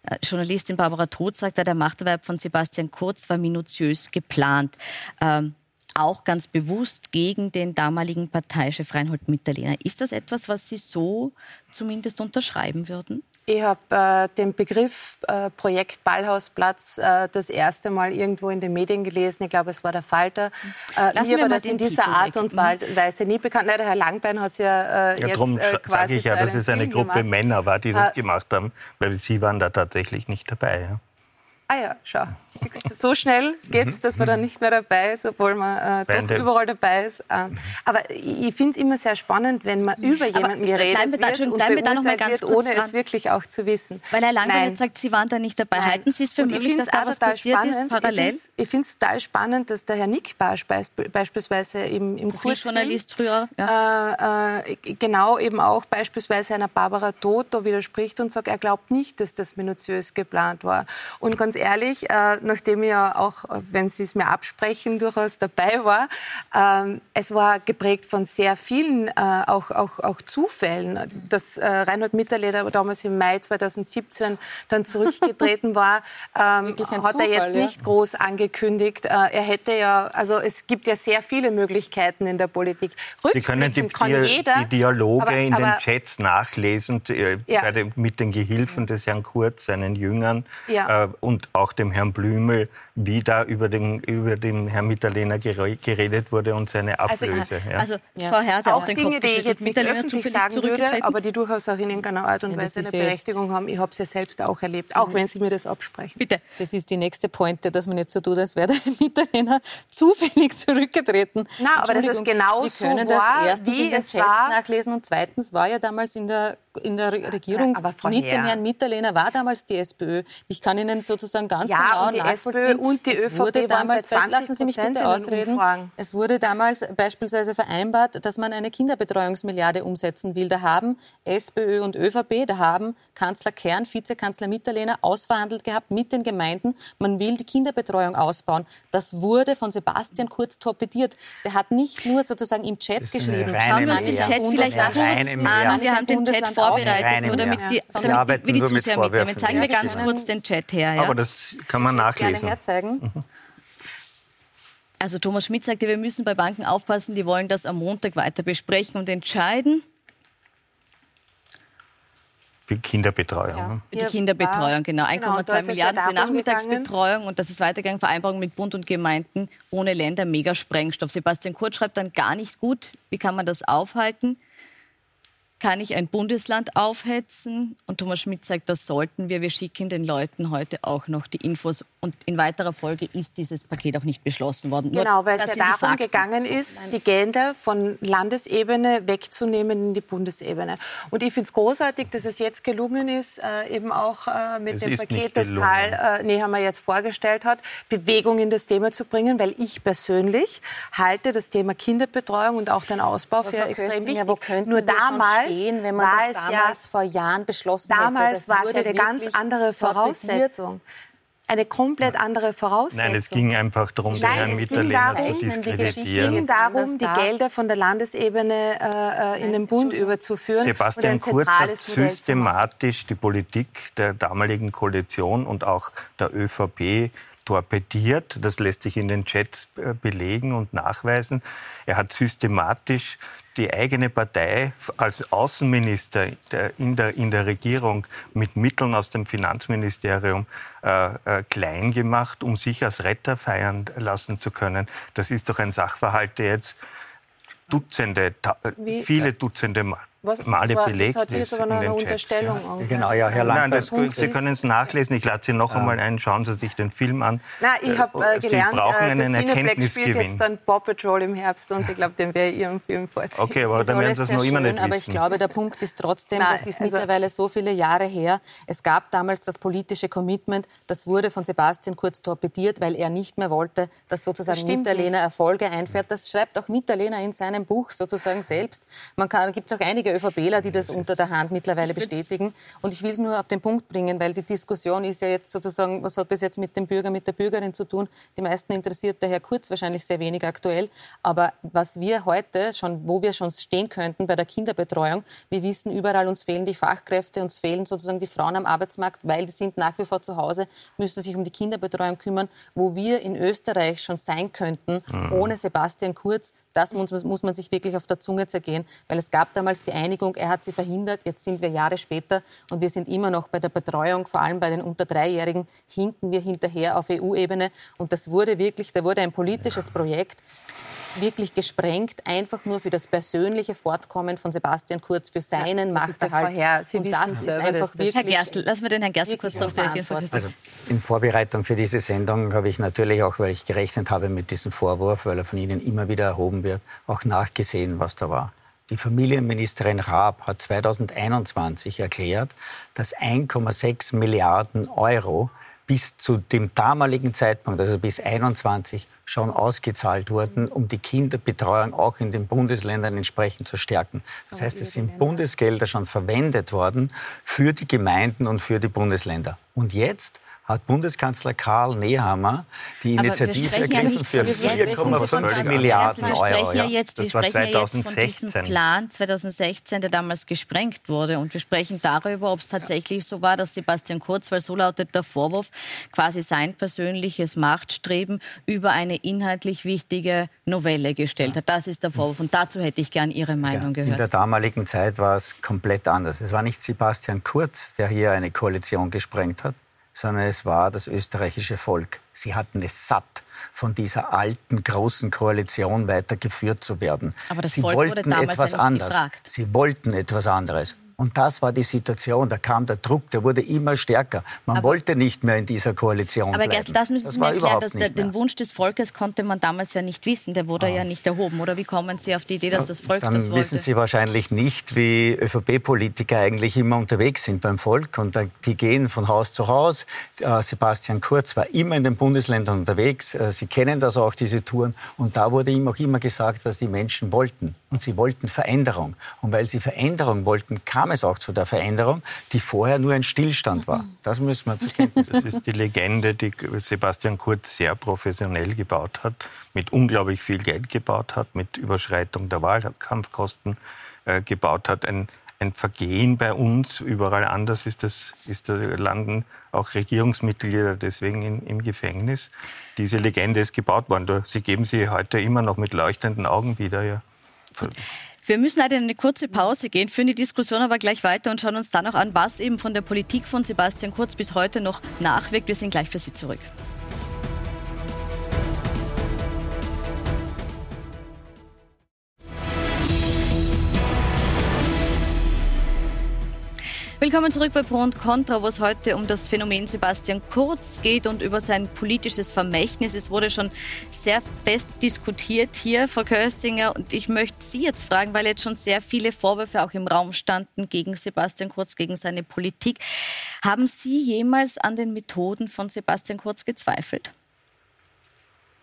Äh, Journalistin Barbara Todt sagt, der Machterwerb von Sebastian Kurz war minutiös geplant. Ähm, auch ganz bewusst gegen den damaligen Parteichef Reinhold Mitterlehner. Ist das etwas, was Sie so zumindest unterschreiben würden? Ich habe äh, den Begriff äh, Projekt Ballhausplatz äh, das erste Mal irgendwo in den Medien gelesen. Ich glaube, es war der Falter. Äh, mir wir war das in dieser Titel Art weg. und Mhm. Weise nie bekannt. Nein, der Herr Langbein hat es ja, äh, Ja, jetzt darum äh, sage quasi ich ja, dass es eine Film Gruppe gemacht. Männer war, die das Äh, gemacht haben, weil sie waren da tatsächlich nicht dabei. Ja. Ah ja, schau. So schnell geht's, dass man dann nicht mehr dabei ist, obwohl man äh, doch überall dabei ist. Äh, aber ich finde es immer sehr spannend, wenn man über jemanden geredet wird da, und beurteilt wird, ohne dran. es wirklich auch zu wissen. Weil Herr Langweiler jetzt sagt, Sie waren da nicht dabei. Nein. Halten Sie es für und möglich, dass da was passiert spannend. ist, parallel? Ich finde es total spannend, dass der Herr Nick Barsch beispielsweise im, im Journalist früher, ja. äh, äh, genau eben auch beispielsweise einer Barbara Toto widerspricht und sagt, er glaubt nicht, dass das minutiös geplant war. Und ganz ehrlich, äh, nachdem ich ja auch, wenn Sie es mir absprechen, durchaus dabei war, äh, es war geprägt von sehr vielen äh, auch, auch, auch Zufällen. Dass äh, Reinhold Mitterleder damals im Mai 2017 dann zurückgetreten [laughs] war, ähm, hat Zufall, er jetzt ja? nicht groß angekündigt. Äh, er hätte ja, also es gibt ja sehr viele Möglichkeiten in der Politik. Sie können die, kann jeder, die Dialoge aber, in den Chats nachlesen äh, ja. mit den Gehilfen des Herrn Kurz, seinen Jüngern ja. äh, auch dem Herrn Blümel, wie da über den, über den Herrn Mitterlehner geredet wurde und seine also, Ablöse. Also, ja. also ja. Frau Herr auch, den Dinge, die ich jetzt nicht öffentlich sagen würde, aber die durchaus auch in irgendeiner Art und Weise eine Berechtigung haben. Ich habe es ja selbst auch erlebt, auch mhm. wenn Sie mir das absprechen. Bitte. Das ist die nächste Pointe, dass man nicht so tut, als wäre der [laughs] Mitterlehner zufällig zurückgetreten. Na, aber das ist genau so war, wie es war. nachlesen und zweitens war ja damals in der in der Regierung mit dem Herrn Mitterlehner war damals die SPÖ. Ich kann Ihnen sozusagen ganz ja, genau und die SPÖ und die es ÖVP wurde damals, waren bei 20 Lassen Sie mich bitte ausreden. Es wurde damals beispielsweise vereinbart, dass man eine Kinderbetreuungsmilliarde umsetzen will. Da haben SPÖ und ÖVP, da haben Kanzler Kern, Vizekanzler Mitterlehner ausverhandelt gehabt mit den Gemeinden. Man will die Kinderbetreuung ausbauen. Das wurde von Sebastian Kurz torpediert. Der hat nicht nur sozusagen im Chat geschrieben. Schauen wir uns den Chat vielleicht kurz an. Wir haben den Chat vorbereitet, nur damit die, damit, wie die Zuseher mitnehmen. Zeigen wir ganz kurz den Chat her. Ja? Aber das kann man nachlesen. Herzeigen. Mhm. Also Thomas Schmidt sagte, wir müssen bei Banken aufpassen, die wollen das am Montag weiter besprechen und entscheiden. Für Kinderbetreuung. Ja. Ne? Für die Kinderbetreuung, genau. 1,2 genau, Milliarden ja für Nachmittagsbetreuung gegangen. und das ist weitergegangen. Vereinbarung mit Bund und Gemeinden ohne Länder, Megasprengstoff. Sebastian Kurz schreibt dann gar nicht gut. Wie kann man das aufhalten? kann ich ein Bundesland aufhetzen? Und Thomas Schmidt sagt, das sollten wir. Wir schicken den Leuten heute auch noch die Infos. Und in weiterer Folge ist dieses Paket auch nicht beschlossen worden. Genau, Nur, weil es ja darum gegangen ist, die Gelder von Landesebene wegzunehmen in die Bundesebene. Und ich finde es großartig, dass es jetzt gelungen ist, äh, eben auch äh, mit es dem Paket, das Karl äh, Nehammer jetzt vorgestellt hat, Bewegung in das Thema zu bringen, weil ich persönlich halte das Thema Kinderbetreuung und auch den Ausbau für extrem wichtig. Nur damals verstehen, wenn man das damals ja, vor Jahren beschlossen damals hätte. Damals war es ja eine ganz andere Voraussetzung eine komplett andere Voraussetzung. Nein, es ging einfach darum, den Herrn Mitterlehner zu diskreditieren. Es ging darum, die Gelder von der Landesebene äh, in den Bund überzuführen. Sebastian Kurz hat systematisch die Politik der damaligen Koalition und auch der ÖVP torpediert. Das lässt sich in den Chats äh, belegen und nachweisen. Er hat systematisch die eigene Partei als Außenminister in der, in der Regierung mit Mitteln aus dem Finanzministerium äh, äh, klein gemacht, um sich als Retter feiern lassen zu können. Das ist doch ein Sachverhalt, der jetzt Dutzende, viele Dutzende was, Male das war, belegt das hat sich jetzt aber noch eine Unterstellung ja. Genau, ja, Herr Lang. Nein, das, Sie können es nachlesen. Ich lade Sie noch ja. einmal ein. Schauen Sie sich den Film an. Nein, ich habe äh, gelernt, Sie brauchen äh, einen Erkenntnisgewinn. spielt jetzt dann Paw Patrol im Herbst und ich glaube, den werde ich Ihrem Film vorziehen. Okay, aber dann werden Sie es noch immer nicht wissen. Aber ich glaube, der Punkt ist trotzdem, Nein, das ist also mittlerweile so viele Jahre her. Es gab damals das politische Commitment, das wurde von Sebastian Kurz torpediert, weil er nicht mehr wollte, dass sozusagen Mitterlehner Erfolge einfährt. Das schreibt auch Mitterlehner in seinem Buch sozusagen selbst. Man gibt es auch einige ÖVPler, die das unter der Hand mittlerweile bestätigen. Und ich will es nur auf den Punkt bringen, weil die Diskussion ist ja jetzt sozusagen, was hat das jetzt mit dem Bürger, mit der Bürgerin zu tun? Die meisten interessiert der Herr Kurz wahrscheinlich sehr wenig aktuell. Aber was wir heute schon, wo wir schon stehen könnten bei der Kinderbetreuung, wir wissen überall, uns fehlen die Fachkräfte, uns fehlen sozusagen die Frauen am Arbeitsmarkt, weil die sind nach wie vor zu Hause, müssen sich um die Kinderbetreuung kümmern, wo wir in Österreich schon sein könnten, mhm. ohne Sebastian Kurz. Das muss, muss man sich wirklich auf der Zunge zergehen, weil es gab damals die Einigung, er hat sie verhindert. Jetzt sind wir Jahre später und wir sind immer noch bei der Betreuung, vor allem bei den unter Dreijährigen, hinken wir hinterher auf EU-Ebene. Und das wurde wirklich, da wurde ein politisches Projekt wirklich gesprengt, einfach nur für das persönliche Fortkommen von Sebastian Kurz, für seinen ja, Machterhalt. Herr, Sie und das ist einfach wirklich... Herr Gerstl, lassen wir den Herrn Gerstl kurz darauf reagieren. Also in Vorbereitung für diese Sendung habe ich natürlich auch, weil ich gerechnet habe mit diesem Vorwurf, weil er von Ihnen immer wieder erhoben wird, auch nachgesehen, was da war. Die Familienministerin Raab hat 2021 erklärt, dass 1,6 Milliarden Euro bis zu dem damaligen Zeitpunkt, also bis 21, schon ausgezahlt wurden, um die Kinderbetreuung auch in den Bundesländern entsprechend zu stärken. Das heißt, es sind Bundesgelder schon verwendet worden für die Gemeinden und für die Bundesländer. Und jetzt hat Bundeskanzler Karl Nehammer die Initiative ergriffen für 4,5 Milliarden Euro. Wir sprechen ja jetzt, das wir sprechen ja jetzt von diesem Plan 2016, der damals gesprengt wurde. Und wir sprechen darüber, ob es tatsächlich so war, dass Sebastian Kurz, weil so lautet der Vorwurf, quasi sein persönliches Machtstreben über eine inhaltlich wichtige Novelle gestellt hat. Das ist der Vorwurf. Und dazu hätte ich gern Ihre Meinung ja, gehört. In der damaligen Zeit war es komplett anders. Es war nicht Sebastian Kurz, der hier eine Koalition gesprengt hat, sondern es war das österreichische Volk. Sie hatten es satt, von dieser alten großen Koalition weitergeführt zu werden. Aber das Sie Volk wollten wurde damals etwas ja anderes. Gefragt. Sie wollten etwas anderes. Und das war die Situation. Da kam der Druck, der wurde immer stärker. Man aber, wollte nicht mehr in dieser Koalition aber bleiben. Aber das müssen Sie mir erklären, dass der, den Wunsch des Volkes konnte man damals ja nicht wissen. Der wurde oh. ja nicht erhoben. Oder wie kommen Sie auf die Idee, dass das Volk Dann das wollte? wissen Sie wahrscheinlich nicht, wie ÖVP-Politiker eigentlich immer unterwegs sind beim Volk. Und die gehen von Haus zu Haus. Äh, Sebastian Kurz war immer in den Bundesländern unterwegs. Äh, Sie kennen das auch, diese Touren. Und da wurde ihm auch immer gesagt, was die Menschen wollten. Und sie wollten Veränderung. Und weil sie Veränderung wollten, kam es auch zu der Veränderung. Die vorher nur ein Stillstand war. Das müssen wir zur [laughs] Kenntnis Das ist die Legende, die Sebastian Kurz sehr professionell gebaut hat, mit unglaublich viel Geld gebaut hat, mit Überschreitung der Wahlkampfkosten äh, gebaut hat. Ein, ein Vergehen bei uns. Überall anders ist das, ist da landen auch Regierungsmitglieder deswegen in, im Gefängnis. Diese Legende ist gebaut worden. Sie geben sie heute immer noch mit leuchtenden Augen wieder. Ja. Wir müssen leider in eine kurze Pause gehen, führen die Diskussion aber gleich weiter und schauen uns dann noch an, was eben von der Politik von Sebastian Kurz bis heute noch nachwirkt. Wir sind gleich für Sie zurück. Willkommen zurück bei Pro und Contra, wo es heute um das Phänomen Sebastian Kurz geht und über sein politisches Vermächtnis. Es wurde schon sehr fest diskutiert hier, Frau Köstinger. Und ich möchte Sie jetzt fragen, weil jetzt schon sehr viele Vorwürfe auch im Raum standen gegen Sebastian Kurz, gegen seine Politik. Haben Sie jemals an den Methoden von Sebastian Kurz gezweifelt?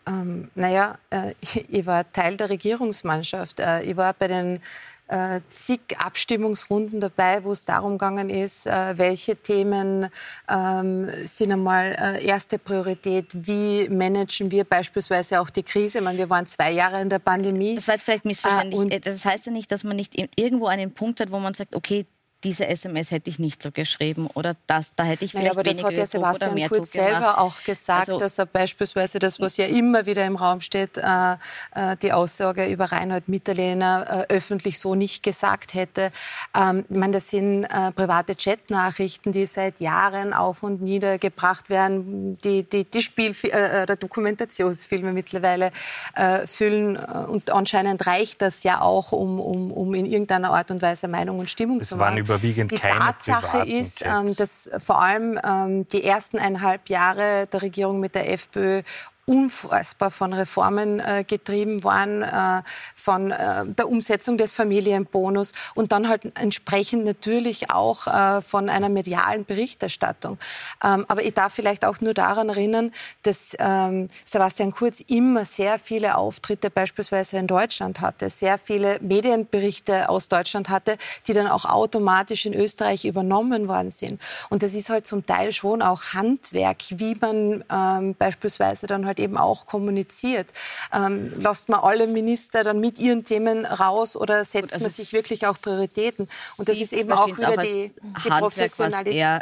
Ähm, naja, äh, [laughs] ich war Teil der Regierungsmannschaft. Äh, ich war bei den äh, zig Abstimmungsrunden dabei, wo es darum gegangen ist, äh, welche Themen ähm, sind einmal äh, erste Priorität, wie managen wir beispielsweise auch die Krise. Ich meine, wir waren zwei Jahre in der Pandemie. Das war jetzt vielleicht missverständlich. Äh, das heißt ja nicht, dass man nicht irgendwo einen Punkt hat, wo man sagt, okay, diese SMS hätte ich nicht so geschrieben oder das, da hätte ich vielleicht naja, aber das hat ja Sebastian Kurz selber auch gesagt, also, dass er beispielsweise das, was ja immer wieder im Raum steht, äh, äh, die Aussage über Reinhold Mitterlehner äh, öffentlich so nicht gesagt hätte. Ähm, ich meine, das sind äh, private Chatnachrichten, die seit Jahren auf und nieder gebracht werden, die die, die Spiel äh, oder Dokumentationsfilme mittlerweile äh, füllen. Und anscheinend reicht das ja auch, um, um, um in irgendeiner Art und Weise Meinung und Stimmung das zu machen überwiegend die keine Tatsache ist, ähm, dass vor allem ähm, die ersten eineinhalb Jahre der Regierung mit der FPÖ unfassbar von Reformen äh, getrieben waren, äh, von äh, der Umsetzung des Familienbonus und dann halt entsprechend natürlich auch äh, von einer medialen Berichterstattung. Ähm, aber ich darf vielleicht auch nur daran erinnern, dass ähm, Sebastian Kurz immer sehr viele Auftritte beispielsweise in Deutschland hatte, sehr viele Medienberichte aus Deutschland hatte, die dann auch automatisch in Österreich übernommen worden sind. Und das ist halt zum Teil schon auch Handwerk, wie man ähm, beispielsweise dann halt halt eben auch kommuniziert. Ähm, lasst man alle Minister dann mit ihren Themen raus oder setzt Gut, also man sich wirklich auch Prioritäten? Und das ist eben auch wieder die, die Professionalität. er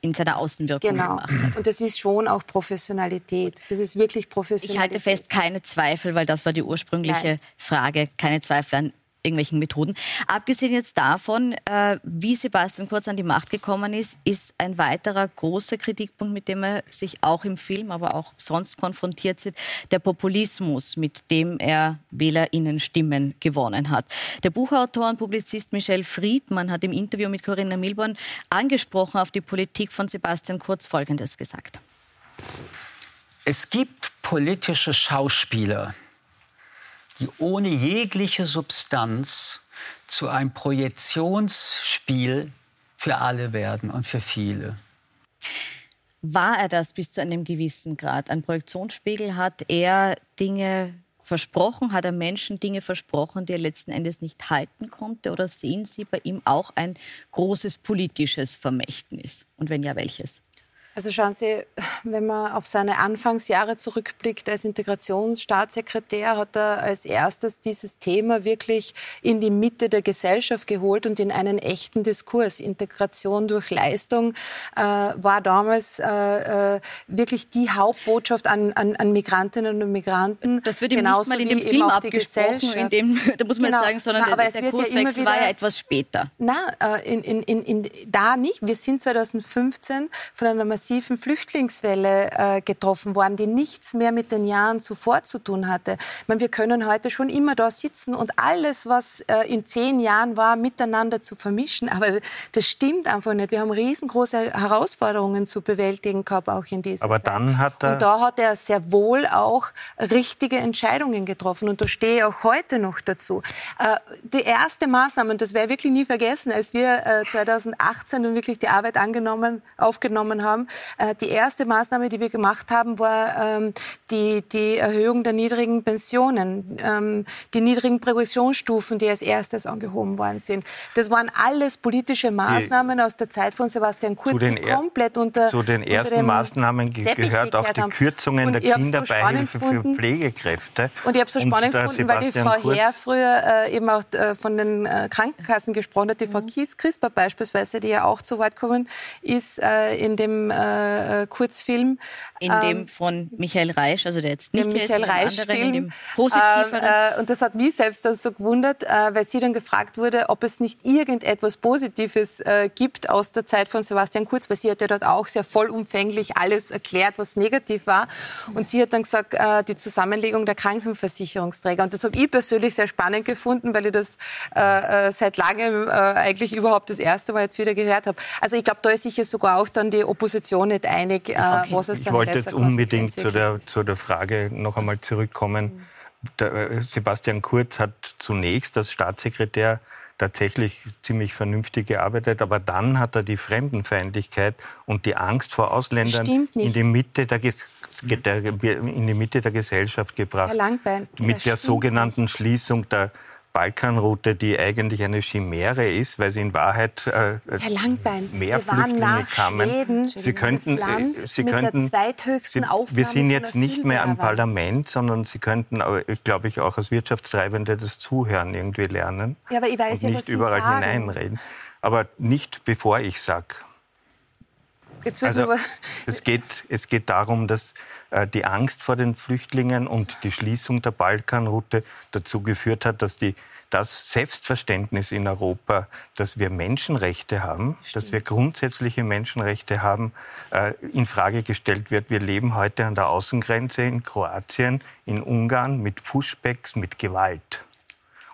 in seiner Außenwirkung genau. gemacht hat. Und das ist schon auch Professionalität. Das ist wirklich Professionalität. Ich halte fest, keine Zweifel, weil das war die ursprüngliche Nein. Frage, keine Zweifel an irgendwelchen Methoden. Abgesehen jetzt davon, äh, wie Sebastian Kurz an die Macht gekommen ist, ist ein weiterer großer Kritikpunkt, mit dem er sich auch im Film, aber auch sonst konfrontiert sieht, der Populismus, mit dem er WählerInnen-Stimmen gewonnen hat. Der Buchautor und Publizist Michel Friedmann hat im Interview mit Corinna Milborn angesprochen auf die Politik von Sebastian Kurz Folgendes gesagt. Es gibt politische Schauspieler, die ohne jegliche Substanz zu einem Projektionsspiel für alle werden und für viele. War er das bis zu einem gewissen Grad? Ein Projektionsspiegel hat er Dinge versprochen, hat er Menschen Dinge versprochen, die er letzten Endes nicht halten konnte? Oder sehen Sie bei ihm auch ein großes politisches Vermächtnis? Und wenn ja, welches? Also schauen Sie, wenn man auf seine Anfangsjahre zurückblickt als Integrationsstaatssekretär, hat er als erstes dieses Thema wirklich in die Mitte der Gesellschaft geholt und in einen echten Diskurs. Integration durch Leistung äh, war damals äh, äh wirklich die Hauptbotschaft an, an, an, Migrantinnen und Migranten. Das wird ihm nicht mal in dem Film abgesprochen, in dem, [laughs] da muss man genau. jetzt sagen, sondern Na, der, der Kurswechsel ja war ja etwas später. Nein, äh, in, in, in, da nicht. Wir sind 2015 von einer massiven massiven Flüchtlingswelle äh, getroffen worden, die nichts mehr mit den Jahren zuvor zu tun hatte. meine, wir können heute schon immer da sitzen und alles, was äh, in zehn Jahren war, miteinander zu vermischen. Aber das stimmt einfach nicht. Wir haben riesengroße Herausforderungen zu bewältigen gehabt, auch in dieser Aber Zeit. dann hat er und da hat er sehr wohl auch richtige Entscheidungen getroffen. Und da stehe ich auch heute noch dazu. Äh, die erste Maßnahme, und das werde ich wirklich nie vergessen, als wir äh, 2018 dann wirklich die Arbeit angenommen, aufgenommen haben, äh, die erste Maßnahme, die wir gemacht haben, war ähm, die, die Erhöhung der niedrigen Pensionen, ähm, die niedrigen Progressionsstufen, die als erstes angehoben worden sind. Das waren alles politische Maßnahmen aus der Zeit von Sebastian Kurz, die komplett unter Zu den ersten Maßnahmen gehört auch die Kürzungen der Kinderbeihilfe so für Pflegekräfte. Und ich habe es so spannend gefunden, weil die Frau Kurz Herr früher äh, eben auch äh, von den äh, Krankenkassen gesprochen hat, die Frau mhm. Kies Crisper beispielsweise, die ja auch zu Wort gekommen ist äh, in dem äh, äh, Kurzfilm. In ähm, dem von Michael Reisch, also der jetzt nicht der Michael Reisch anderen, in dem positiveren. Ähm, äh, und das hat mich selbst dann so gewundert, äh, weil sie dann gefragt wurde, ob es nicht irgendetwas Positives äh, gibt aus der Zeit von Sebastian Kurz, weil sie hat ja dort auch sehr vollumfänglich alles erklärt, was negativ war. Und sie hat dann gesagt, äh, die Zusammenlegung der Krankenversicherungsträger. Und das habe ich persönlich sehr spannend gefunden, weil ich das seit langem eigentlich überhaupt das erste Mal jetzt wieder gehört habe. Also ich glaube, da ist sich ja sogar auch dann die Opposition nicht einig, äh, okay. was es dann Ich wollte jetzt unbedingt zu der, zu der Frage noch einmal zurückkommen. Der, äh, Sebastian Kurz hat zunächst als Staatssekretär tatsächlich ziemlich vernünftig gearbeitet, aber dann hat er die Fremdenfeindlichkeit und die Angst vor Ausländern in die Mitte der, der, in die Mitte der Gesellschaft gebracht. Herr Langbein, mit der sogenannten nicht. Schließung der Balkanroute, die eigentlich eine Chimäre ist, weil sie in Wahrheit äh, Herr Langbein, mehr Flüchtlinge kamen. Schweden, sie könnten, äh, sie könnten, sie, wir sind jetzt nicht mehr im Parlament, sondern Sie könnten, ich glaube ich, auch als Wirtschaftstreibende das Zuhören irgendwie lernen ja, aber ich weiß und ja, nicht überall sagen. hineinreden. Aber nicht bevor ich sage. Also, es, geht, es geht darum, dass äh, die Angst vor den Flüchtlingen und die Schließung der Balkanroute dazu geführt hat, dass die das Selbstverständnis in Europa, dass wir Menschenrechte haben, Stimmt. dass wir grundsätzliche Menschenrechte haben, äh, in Frage gestellt wird. Wir leben heute an der Außengrenze in Kroatien, in Ungarn mit Pushbacks, mit Gewalt.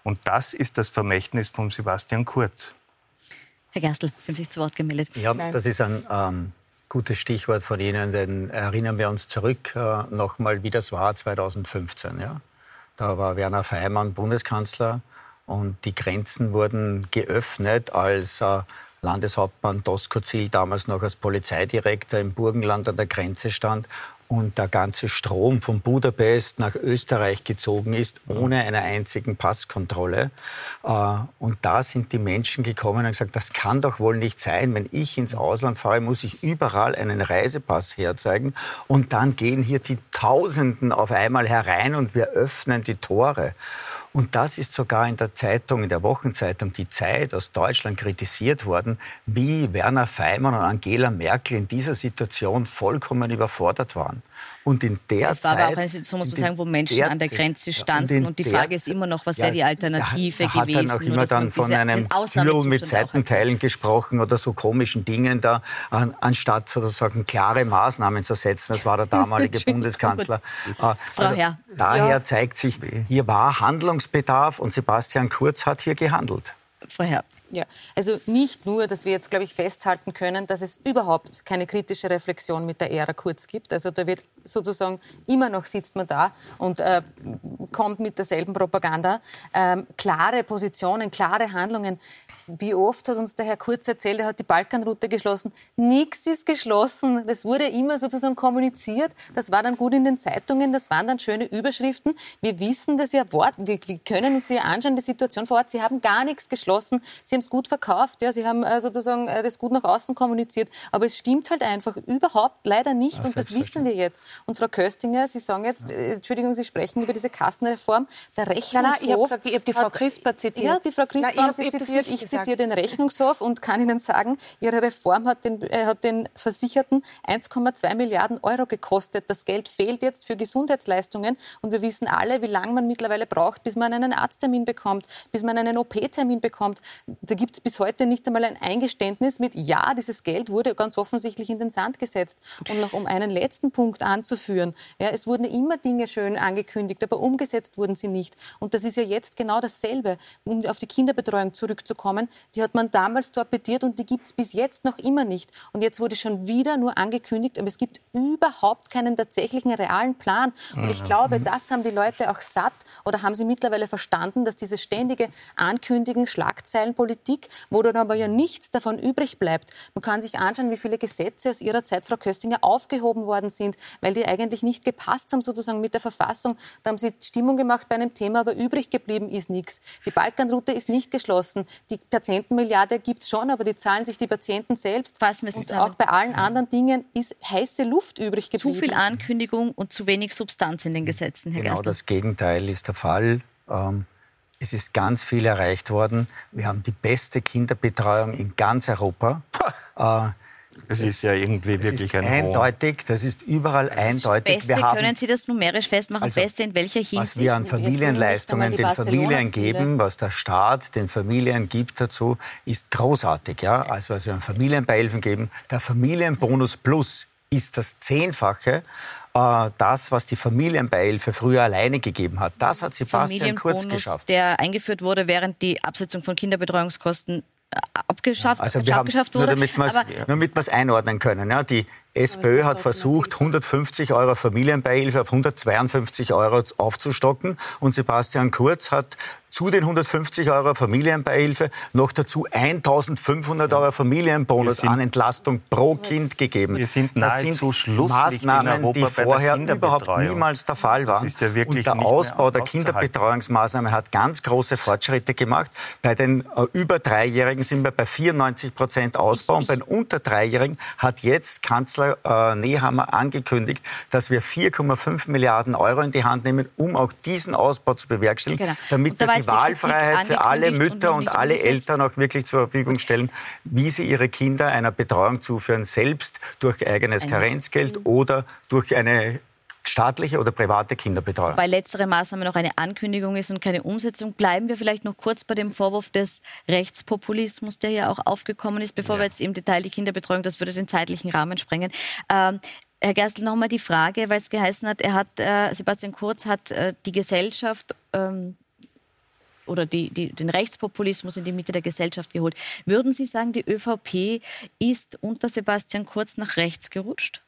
Und das ist das Vermächtnis von Sebastian Kurz. Herr Gerstl, sind Sie zu Wort gemeldet? Ja, Nein. das ist ein ähm, gutes Stichwort von Ihnen, denn erinnern wir uns zurück äh, nochmal, wie das war 2015. Ja? Da war Werner Feimann Bundeskanzler und die Grenzen wurden geöffnet, als äh, Landeshauptmann Doskozil damals noch als Polizeidirektor im Burgenland an der Grenze stand und der ganze Strom von Budapest nach Österreich gezogen ist, ohne eine einzigen Passkontrolle. Äh, und da sind die Menschen gekommen und gesagt, das kann doch wohl nicht sein. Wenn ich ins Ausland fahre, muss ich überall einen Reisepass herzeigen. Und dann gehen hier die Tausenden auf einmal herein und wir öffnen die Tore. Und das ist sogar in der Zeitung, in der Wochenzeitung Die Zeit aus Deutschland kritisiert worden, wie Werner Feimann und Angela Merkel in dieser Situation vollkommen überfordert waren. Und in der es war Zeit, aber auch eine Situation, muss man sagen, wo Menschen an der Grenze standen. und und, die Frage ist immer noch, was wäre die Alternative er hat gewesen? dann auch immer dann von einem Ausnahmezustand mit Seitenteilen gesprochen oder so komischen Dingen da, an, anstatt sozusagen klare Maßnahmen zu setzen. Das war der [laughs] damalige Bundeskanzler. Äh, Frau Herr. Daher Ja. zeigt sich, hier war Handlungsbedarf und Sebastian Kurz hat hier gehandelt. Frau Herr. Ja, also nicht nur, dass wir jetzt, glaube ich, festhalten können, dass es überhaupt keine kritische Reflexion mit der Ära Kurz gibt. Also da wird sozusagen immer noch sitzt man da und äh, kommt mit derselben Propaganda. Ähm, klare Positionen, klare Handlungen. Wie oft hat uns der Herr Kurz erzählt, er hat die Balkanroute geschlossen. Nichts ist geschlossen. Das wurde immer sozusagen kommuniziert. Das war dann gut in den Zeitungen. Das waren dann schöne Überschriften. Wir wissen das ja, Wort, wir, wir können uns hier anschauen, die Situation vor Ort. Sie haben gar nichts geschlossen. Sie haben es gut verkauft. Ja, Sie haben äh, sozusagen äh, das gut nach außen kommuniziert. Aber es stimmt halt einfach überhaupt leider nicht. Ja, und das wissen wir jetzt. Und Frau Köstinger, Sie sagen jetzt, äh, Entschuldigung, Sie sprechen über diese Kassenreform. Der Rechnungshof. Nein, nein, ich habe habe die Frau hat- Crisper zitiert. Ja, die Frau Nein, Crisper ich haben hab- Sie ich hab das zitiert. Ich. Zitiere den Rechnungshof und kann Ihnen sagen, Ihre Reform hat den, äh, hat den Versicherten 1,2 Milliarden Euro gekostet. Das Geld fehlt jetzt für Gesundheitsleistungen und wir wissen alle, wie lange man mittlerweile braucht, bis man einen Arzttermin bekommt, bis man einen OP-Termin bekommt. Da gibt es bis heute nicht einmal ein Eingeständnis mit, ja, dieses Geld wurde ganz offensichtlich in den Sand gesetzt. Und noch um einen letzten Punkt anzuführen, ja, es wurden immer Dinge schön angekündigt, aber umgesetzt wurden sie nicht. Und das ist ja jetzt genau dasselbe. Um auf die Kinderbetreuung zurückzukommen, die hat man damals torpediert und die gibt es bis jetzt noch immer nicht. Und jetzt wurde schon wieder nur angekündigt, aber es gibt überhaupt keinen tatsächlichen realen Plan. Und ich Mhm. glaube, das haben die Leute auch satt oder haben sie mittlerweile verstanden, dass diese ständige Ankündigen, Schlagzeilenpolitik, wo dann aber ja nichts davon übrig bleibt. Man kann sich anschauen, wie viele Gesetze aus ihrer Zeit, Frau Köstinger, aufgehoben worden sind, weil die eigentlich nicht gepasst haben sozusagen mit der Verfassung. Da haben sie Stimmung gemacht bei einem Thema, aber übrig geblieben ist nichts. Die Balkanroute ist nicht geschlossen. Die Patientenmilliarde gibt es schon, aber die zahlen sich die Patienten selbst. Fassen wir es Und zusammen. auch bei allen anderen Dingen ist heiße Luft übrig Zu geblieben. viel Ankündigung und zu wenig Substanz in den Gesetzen, Herr Genau Gerstl. das Gegenteil ist der Fall. Ähm, es ist ganz viel erreicht worden. Wir haben die beste Kinderbetreuung in ganz Europa. [laughs] Äh, Es ist ja irgendwie das wirklich ist ein eindeutig, das ist überall eindeutig. Beste, wir haben, können Sie das numerisch festmachen? Also, Beste in welcher Hinsicht? was wir an Familienleistungen den Familien geben, was der Staat den Familien gibt dazu, ist großartig. Ja? Also was wir an Familienbeihilfen geben, der Familienbonus Plus ist das Zehnfache. äh, Das, was die Familienbeihilfe früher alleine gegeben hat, das hat Sebastian Kurz Familienbonus, geschafft. der eingeführt wurde, während die Absetzung von Kinderbetreuungskosten abgeschafft, Also wir haben, abgeschafft nur wurde. nur damit wir es einordnen können. Ja, die SPÖ hat versucht, 150 Euro Familienbeihilfe auf 152 Euro aufzustocken. Und Sebastian Kurz hat zu den 150 Euro Familienbeihilfe noch dazu 1500 Euro Familienbonus sind- an Entlastung pro Kind gegeben. Wir sind das nahezu sind Schlusslicht in Maßnahmen, die vorher überhaupt niemals der Fall waren. Das ist ja wirklich Und der Ausbau der. Kinderbetreuungsmaßnahmen hat ganz große Fortschritte gemacht. Bei den äh, über Dreijährigen sind wir bei 94 Prozent Ausbau. Und bei den unter Dreijährigen hat jetzt Kanzler äh, Nehammer angekündigt, dass wir 4,5 Milliarden Euro in die Hand nehmen, um auch diesen Ausbau zu bewerkstelligen, Genau. damit Und da wir die Wahlfreiheit für alle und Mütter und, nicht alle umgesetzt. Eltern auch wirklich zur Verfügung stellen, wie sie ihre Kinder einer Betreuung zuführen, selbst durch eigenes Ein- Karenzgeld oder durch eine staatliche oder private Kinderbetreuung. Bei letztere Maßnahme noch eine Ankündigung ist und keine Umsetzung, bleiben wir vielleicht noch kurz bei dem Vorwurf des Rechtspopulismus, der ja auch aufgekommen ist, bevor wir jetzt im Detail die Kinderbetreuung, das würde den zeitlichen Rahmen sprengen. Ähm, Herr Gerstl, noch mal die Frage, weil es geheißen hat, er hat, äh, Sebastian Kurz hat äh, die Gesellschaft ähm, oder die, die, den Rechtspopulismus in die Mitte der Gesellschaft geholt. Würden Sie sagen, die ÖVP ist unter Sebastian Kurz nach rechts gerutscht?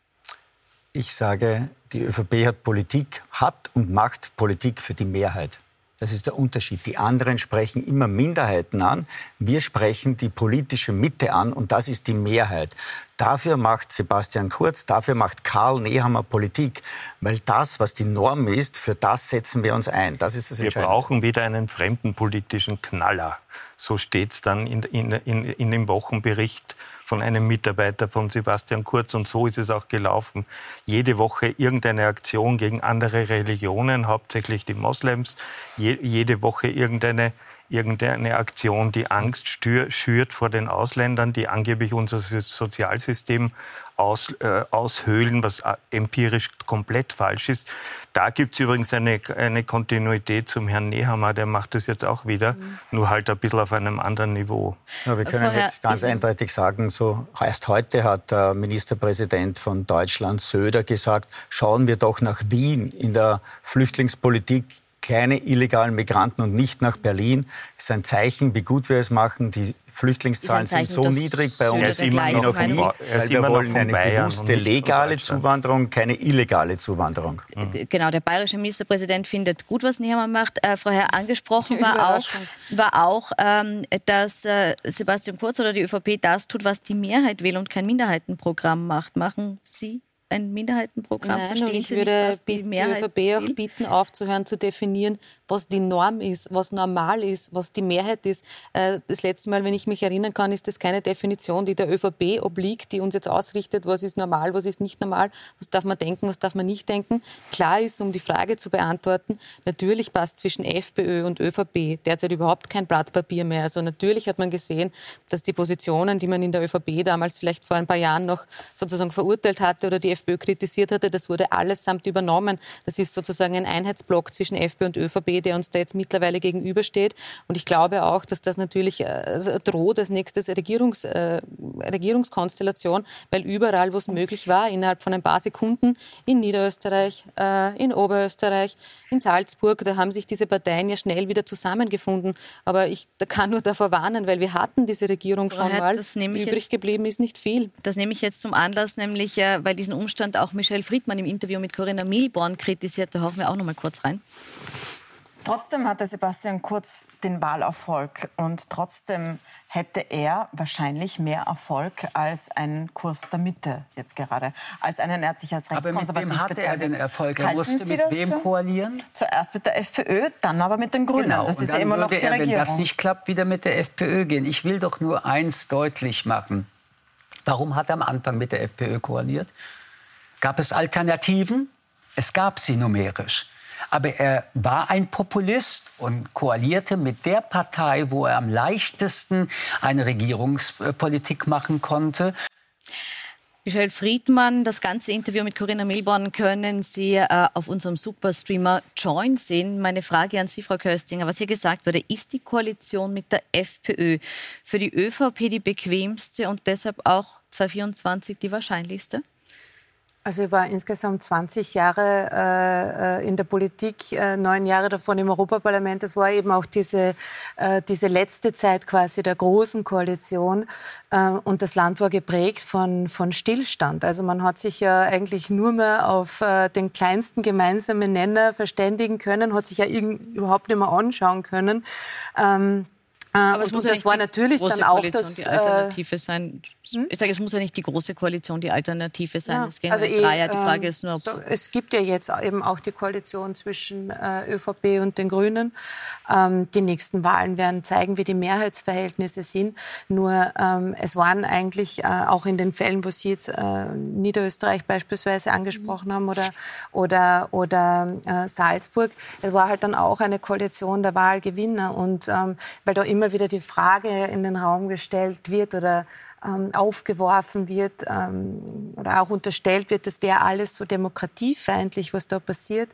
Ich sage, die ÖVP hat Politik, hat und macht Politik für die Mehrheit. Das ist der Unterschied. Die anderen sprechen immer Minderheiten an. Wir sprechen die politische Mitte an und das ist die Mehrheit. Dafür macht Sebastian Kurz, dafür macht Karl Nehammer Politik. Weil das, was die Norm ist, für das setzen wir uns ein. Das ist das Wir brauchen wieder einen fremden politischen Knaller. So steht es dann in, in, in, in dem Wochenbericht von einem Mitarbeiter von Sebastian Kurz. Und so ist es auch gelaufen. Jede Woche irgendeine Aktion gegen andere Religionen, hauptsächlich die Moslems. Je, jede Woche irgendeine irgendeine Aktion, die Angst schürt vor den Ausländern, die angeblich unser Sozialsystem aus, äh, aushöhlen, was äh, empirisch komplett falsch ist. Da gibt es übrigens eine, eine Kontinuität zum Herrn Nehammer, der macht das jetzt auch wieder, mhm. nur halt ein bisschen auf einem anderen Niveau. Ja, wir können Vorher jetzt ganz eindeutig sagen, so erst heute hat der Ministerpräsident von Deutschland, Söder, gesagt, schauen wir doch nach Wien in der Flüchtlingspolitik keine illegalen Migranten und nicht nach Berlin. Das ist ein Zeichen, wie gut wir es machen. Die Flüchtlingszahlen sind so niedrig bei uns. Er ist immer noch, von, er ist immer noch eine Bayern bewusste legale Zuwanderung, keine illegale Zuwanderung. Mhm. Genau, der bayerische Ministerpräsident findet gut, was Nehammer macht. Äh, vorher angesprochen [laughs] war auch, war auch ähm, dass äh, Sebastian Kurz oder die ÖVP das tut, was die Mehrheit will und kein Minderheitenprogramm macht. Machen Sie ein Minderheitenprogramm? Nein, Verstehen ich würde nicht, die, die ÖVP auch bitten, aufzuhören zu definieren, was die Norm ist, was normal ist, was die Mehrheit ist. Äh, das letzte Mal, wenn ich mich erinnern kann, ist das keine Definition, die der ÖVP obliegt, die uns jetzt ausrichtet, was ist normal, was ist nicht normal, was darf man denken, was darf man nicht denken. Klar ist, um die Frage zu beantworten, natürlich passt zwischen FPÖ und ÖVP derzeit überhaupt kein Blatt Papier mehr. Also natürlich hat man gesehen, dass die Positionen, die man in der ÖVP damals vielleicht vor ein paar Jahren noch sozusagen verurteilt hatte oder die FPÖ kritisiert hatte, das wurde allesamt übernommen. Das ist sozusagen ein Einheitsblock zwischen FPÖ und ÖVP, der uns da jetzt mittlerweile gegenübersteht. Und ich glaube auch, dass das natürlich äh, droht als nächstes Regierungs, äh, Regierungskonstellation, weil überall, wo es möglich war, innerhalb von ein paar Sekunden in Niederösterreich, äh, in Oberösterreich, in Salzburg, da haben sich diese Parteien ja schnell wieder zusammengefunden. Aber ich da kann nur davor warnen, weil wir hatten diese Regierung schon mal. Übrig jetzt, geblieben ist nicht viel. Das nehme ich jetzt zum Anlass, nämlich äh, weil diesen Umstand auch Michelle Friedmann im Interview mit Corinna Milborn kritisiert. Da hören wir auch noch mal kurz rein. Trotzdem hatte Sebastian Kurz den Wahlerfolg und trotzdem hätte er wahrscheinlich mehr Erfolg als ein Kurs der Mitte jetzt gerade, als einen er hat sich als rechtskonservativ Aber mit wem hatte er den Erfolg? Er musste mit wem für? koalieren? Zuerst mit der FPÖ, dann aber mit den Grünen. Genau. Das ist ja immer noch die er, Regierung. Wenn das nicht klappt, wieder mit der FPÖ gehen. Ich will doch nur eins deutlich machen. Warum hat er am Anfang mit der FPÖ koaliert? Gab es Alternativen? Es gab sie numerisch. Aber er war ein Populist und koalierte mit der Partei, wo er am leichtesten eine Regierungspolitik machen konnte. Michelle Friedmann, das ganze Interview mit Corinna Milborn können Sie äh, auf unserem Superstreamer Join sehen. Meine Frage an Sie, Frau Köstinger, was hier gesagt wurde, ist die Koalition mit der FPÖ für die ÖVP die bequemste und deshalb auch 2024 die wahrscheinlichste? Also ich war insgesamt 20 Jahre äh, äh, in der Politik, äh, neun Jahre davon im Europaparlament. Das war eben auch diese, äh, diese letzte Zeit quasi der großen Koalition. Äh, und das Land war geprägt von, von Stillstand. Also man hat sich ja eigentlich nur mehr auf äh, den kleinsten gemeinsamen Nenner verständigen können, hat sich ja überhaupt nicht mehr anschauen können. Ähm, aber es muss das ja war natürlich dann auch das die Alternative sein. Hm? Ich sage, es muss ja nicht die große Koalition die Alternative sein. Ja, es gehen also Dreier. Eh, die Frage ähm, ist nur, so, es gibt ja jetzt eben auch die Koalition zwischen äh, ÖVP und den Grünen. Ähm, die nächsten Wahlen werden zeigen, wie die Mehrheitsverhältnisse sind. Nur ähm, es waren eigentlich äh, auch in den Fällen, wo Sie jetzt äh, Niederösterreich beispielsweise angesprochen mhm. haben oder oder oder äh, Salzburg, es war halt dann auch eine Koalition der Wahlgewinner und ähm, weil da immer wieder die Frage in den Raum gestellt wird oder ähm, aufgeworfen wird ähm, oder auch unterstellt wird, das wäre alles so demokratiefeindlich, was da passiert.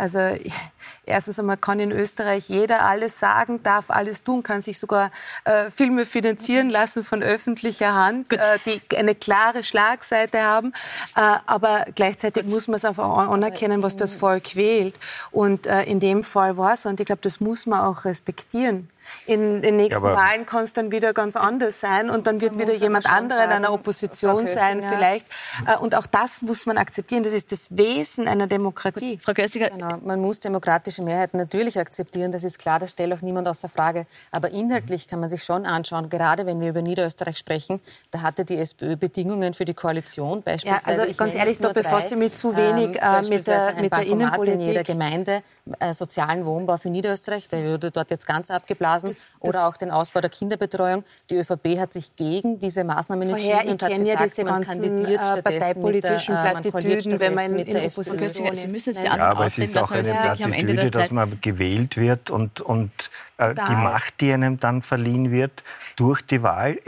Also [laughs] erstens einmal kann in Österreich jeder alles sagen, darf alles tun, kann sich sogar äh, Filme finanzieren lassen von öffentlicher Hand, äh, die eine klare Schlagseite haben. Äh, aber gleichzeitig muss man es auch anerkennen, was das Volk wählt. Und äh, in dem Fall war es, und ich glaube, das muss man auch respektieren. In den nächsten ja, Wahlen kann es dann wieder ganz anders sein und dann wird wieder jemand anderer in einer Opposition sein vielleicht. Äh, und auch das muss man akzeptieren. Das ist das Wesen einer Demokratie. Frau Köstiger, genau. man muss demokratische Mehrheiten natürlich akzeptieren. Das ist klar, das stellt auch niemand außer Frage. Aber inhaltlich kann man sich schon anschauen, gerade wenn wir über Niederösterreich sprechen, da hatte die SPÖ Bedingungen für die Koalition beispielsweise. Ja, also ganz ehrlich, da bevor Sie mit zu wenig ähm, äh, mit der, mit der Innenpolitik... in jeder Gemeinde, äh, sozialen Wohnbau für Niederösterreich, der wurde dort jetzt ganz abgeblasen. Das, das oder auch den Ausbau der Kinderbetreuung. Die ÖVP hat sich gegen diese diese Maßnahmen entschieden Vorher, und hat gesagt, ja diese man kandidiert äh, parteipolitischen der, äh, Plattitüden, wenn man in, in der Opposition ist. Sie müssen jetzt die ja, aber es ist auch eine Plattitüde, dass man gewählt wird und, und äh, die Macht, die einem dann verliehen wird durch die Wahl,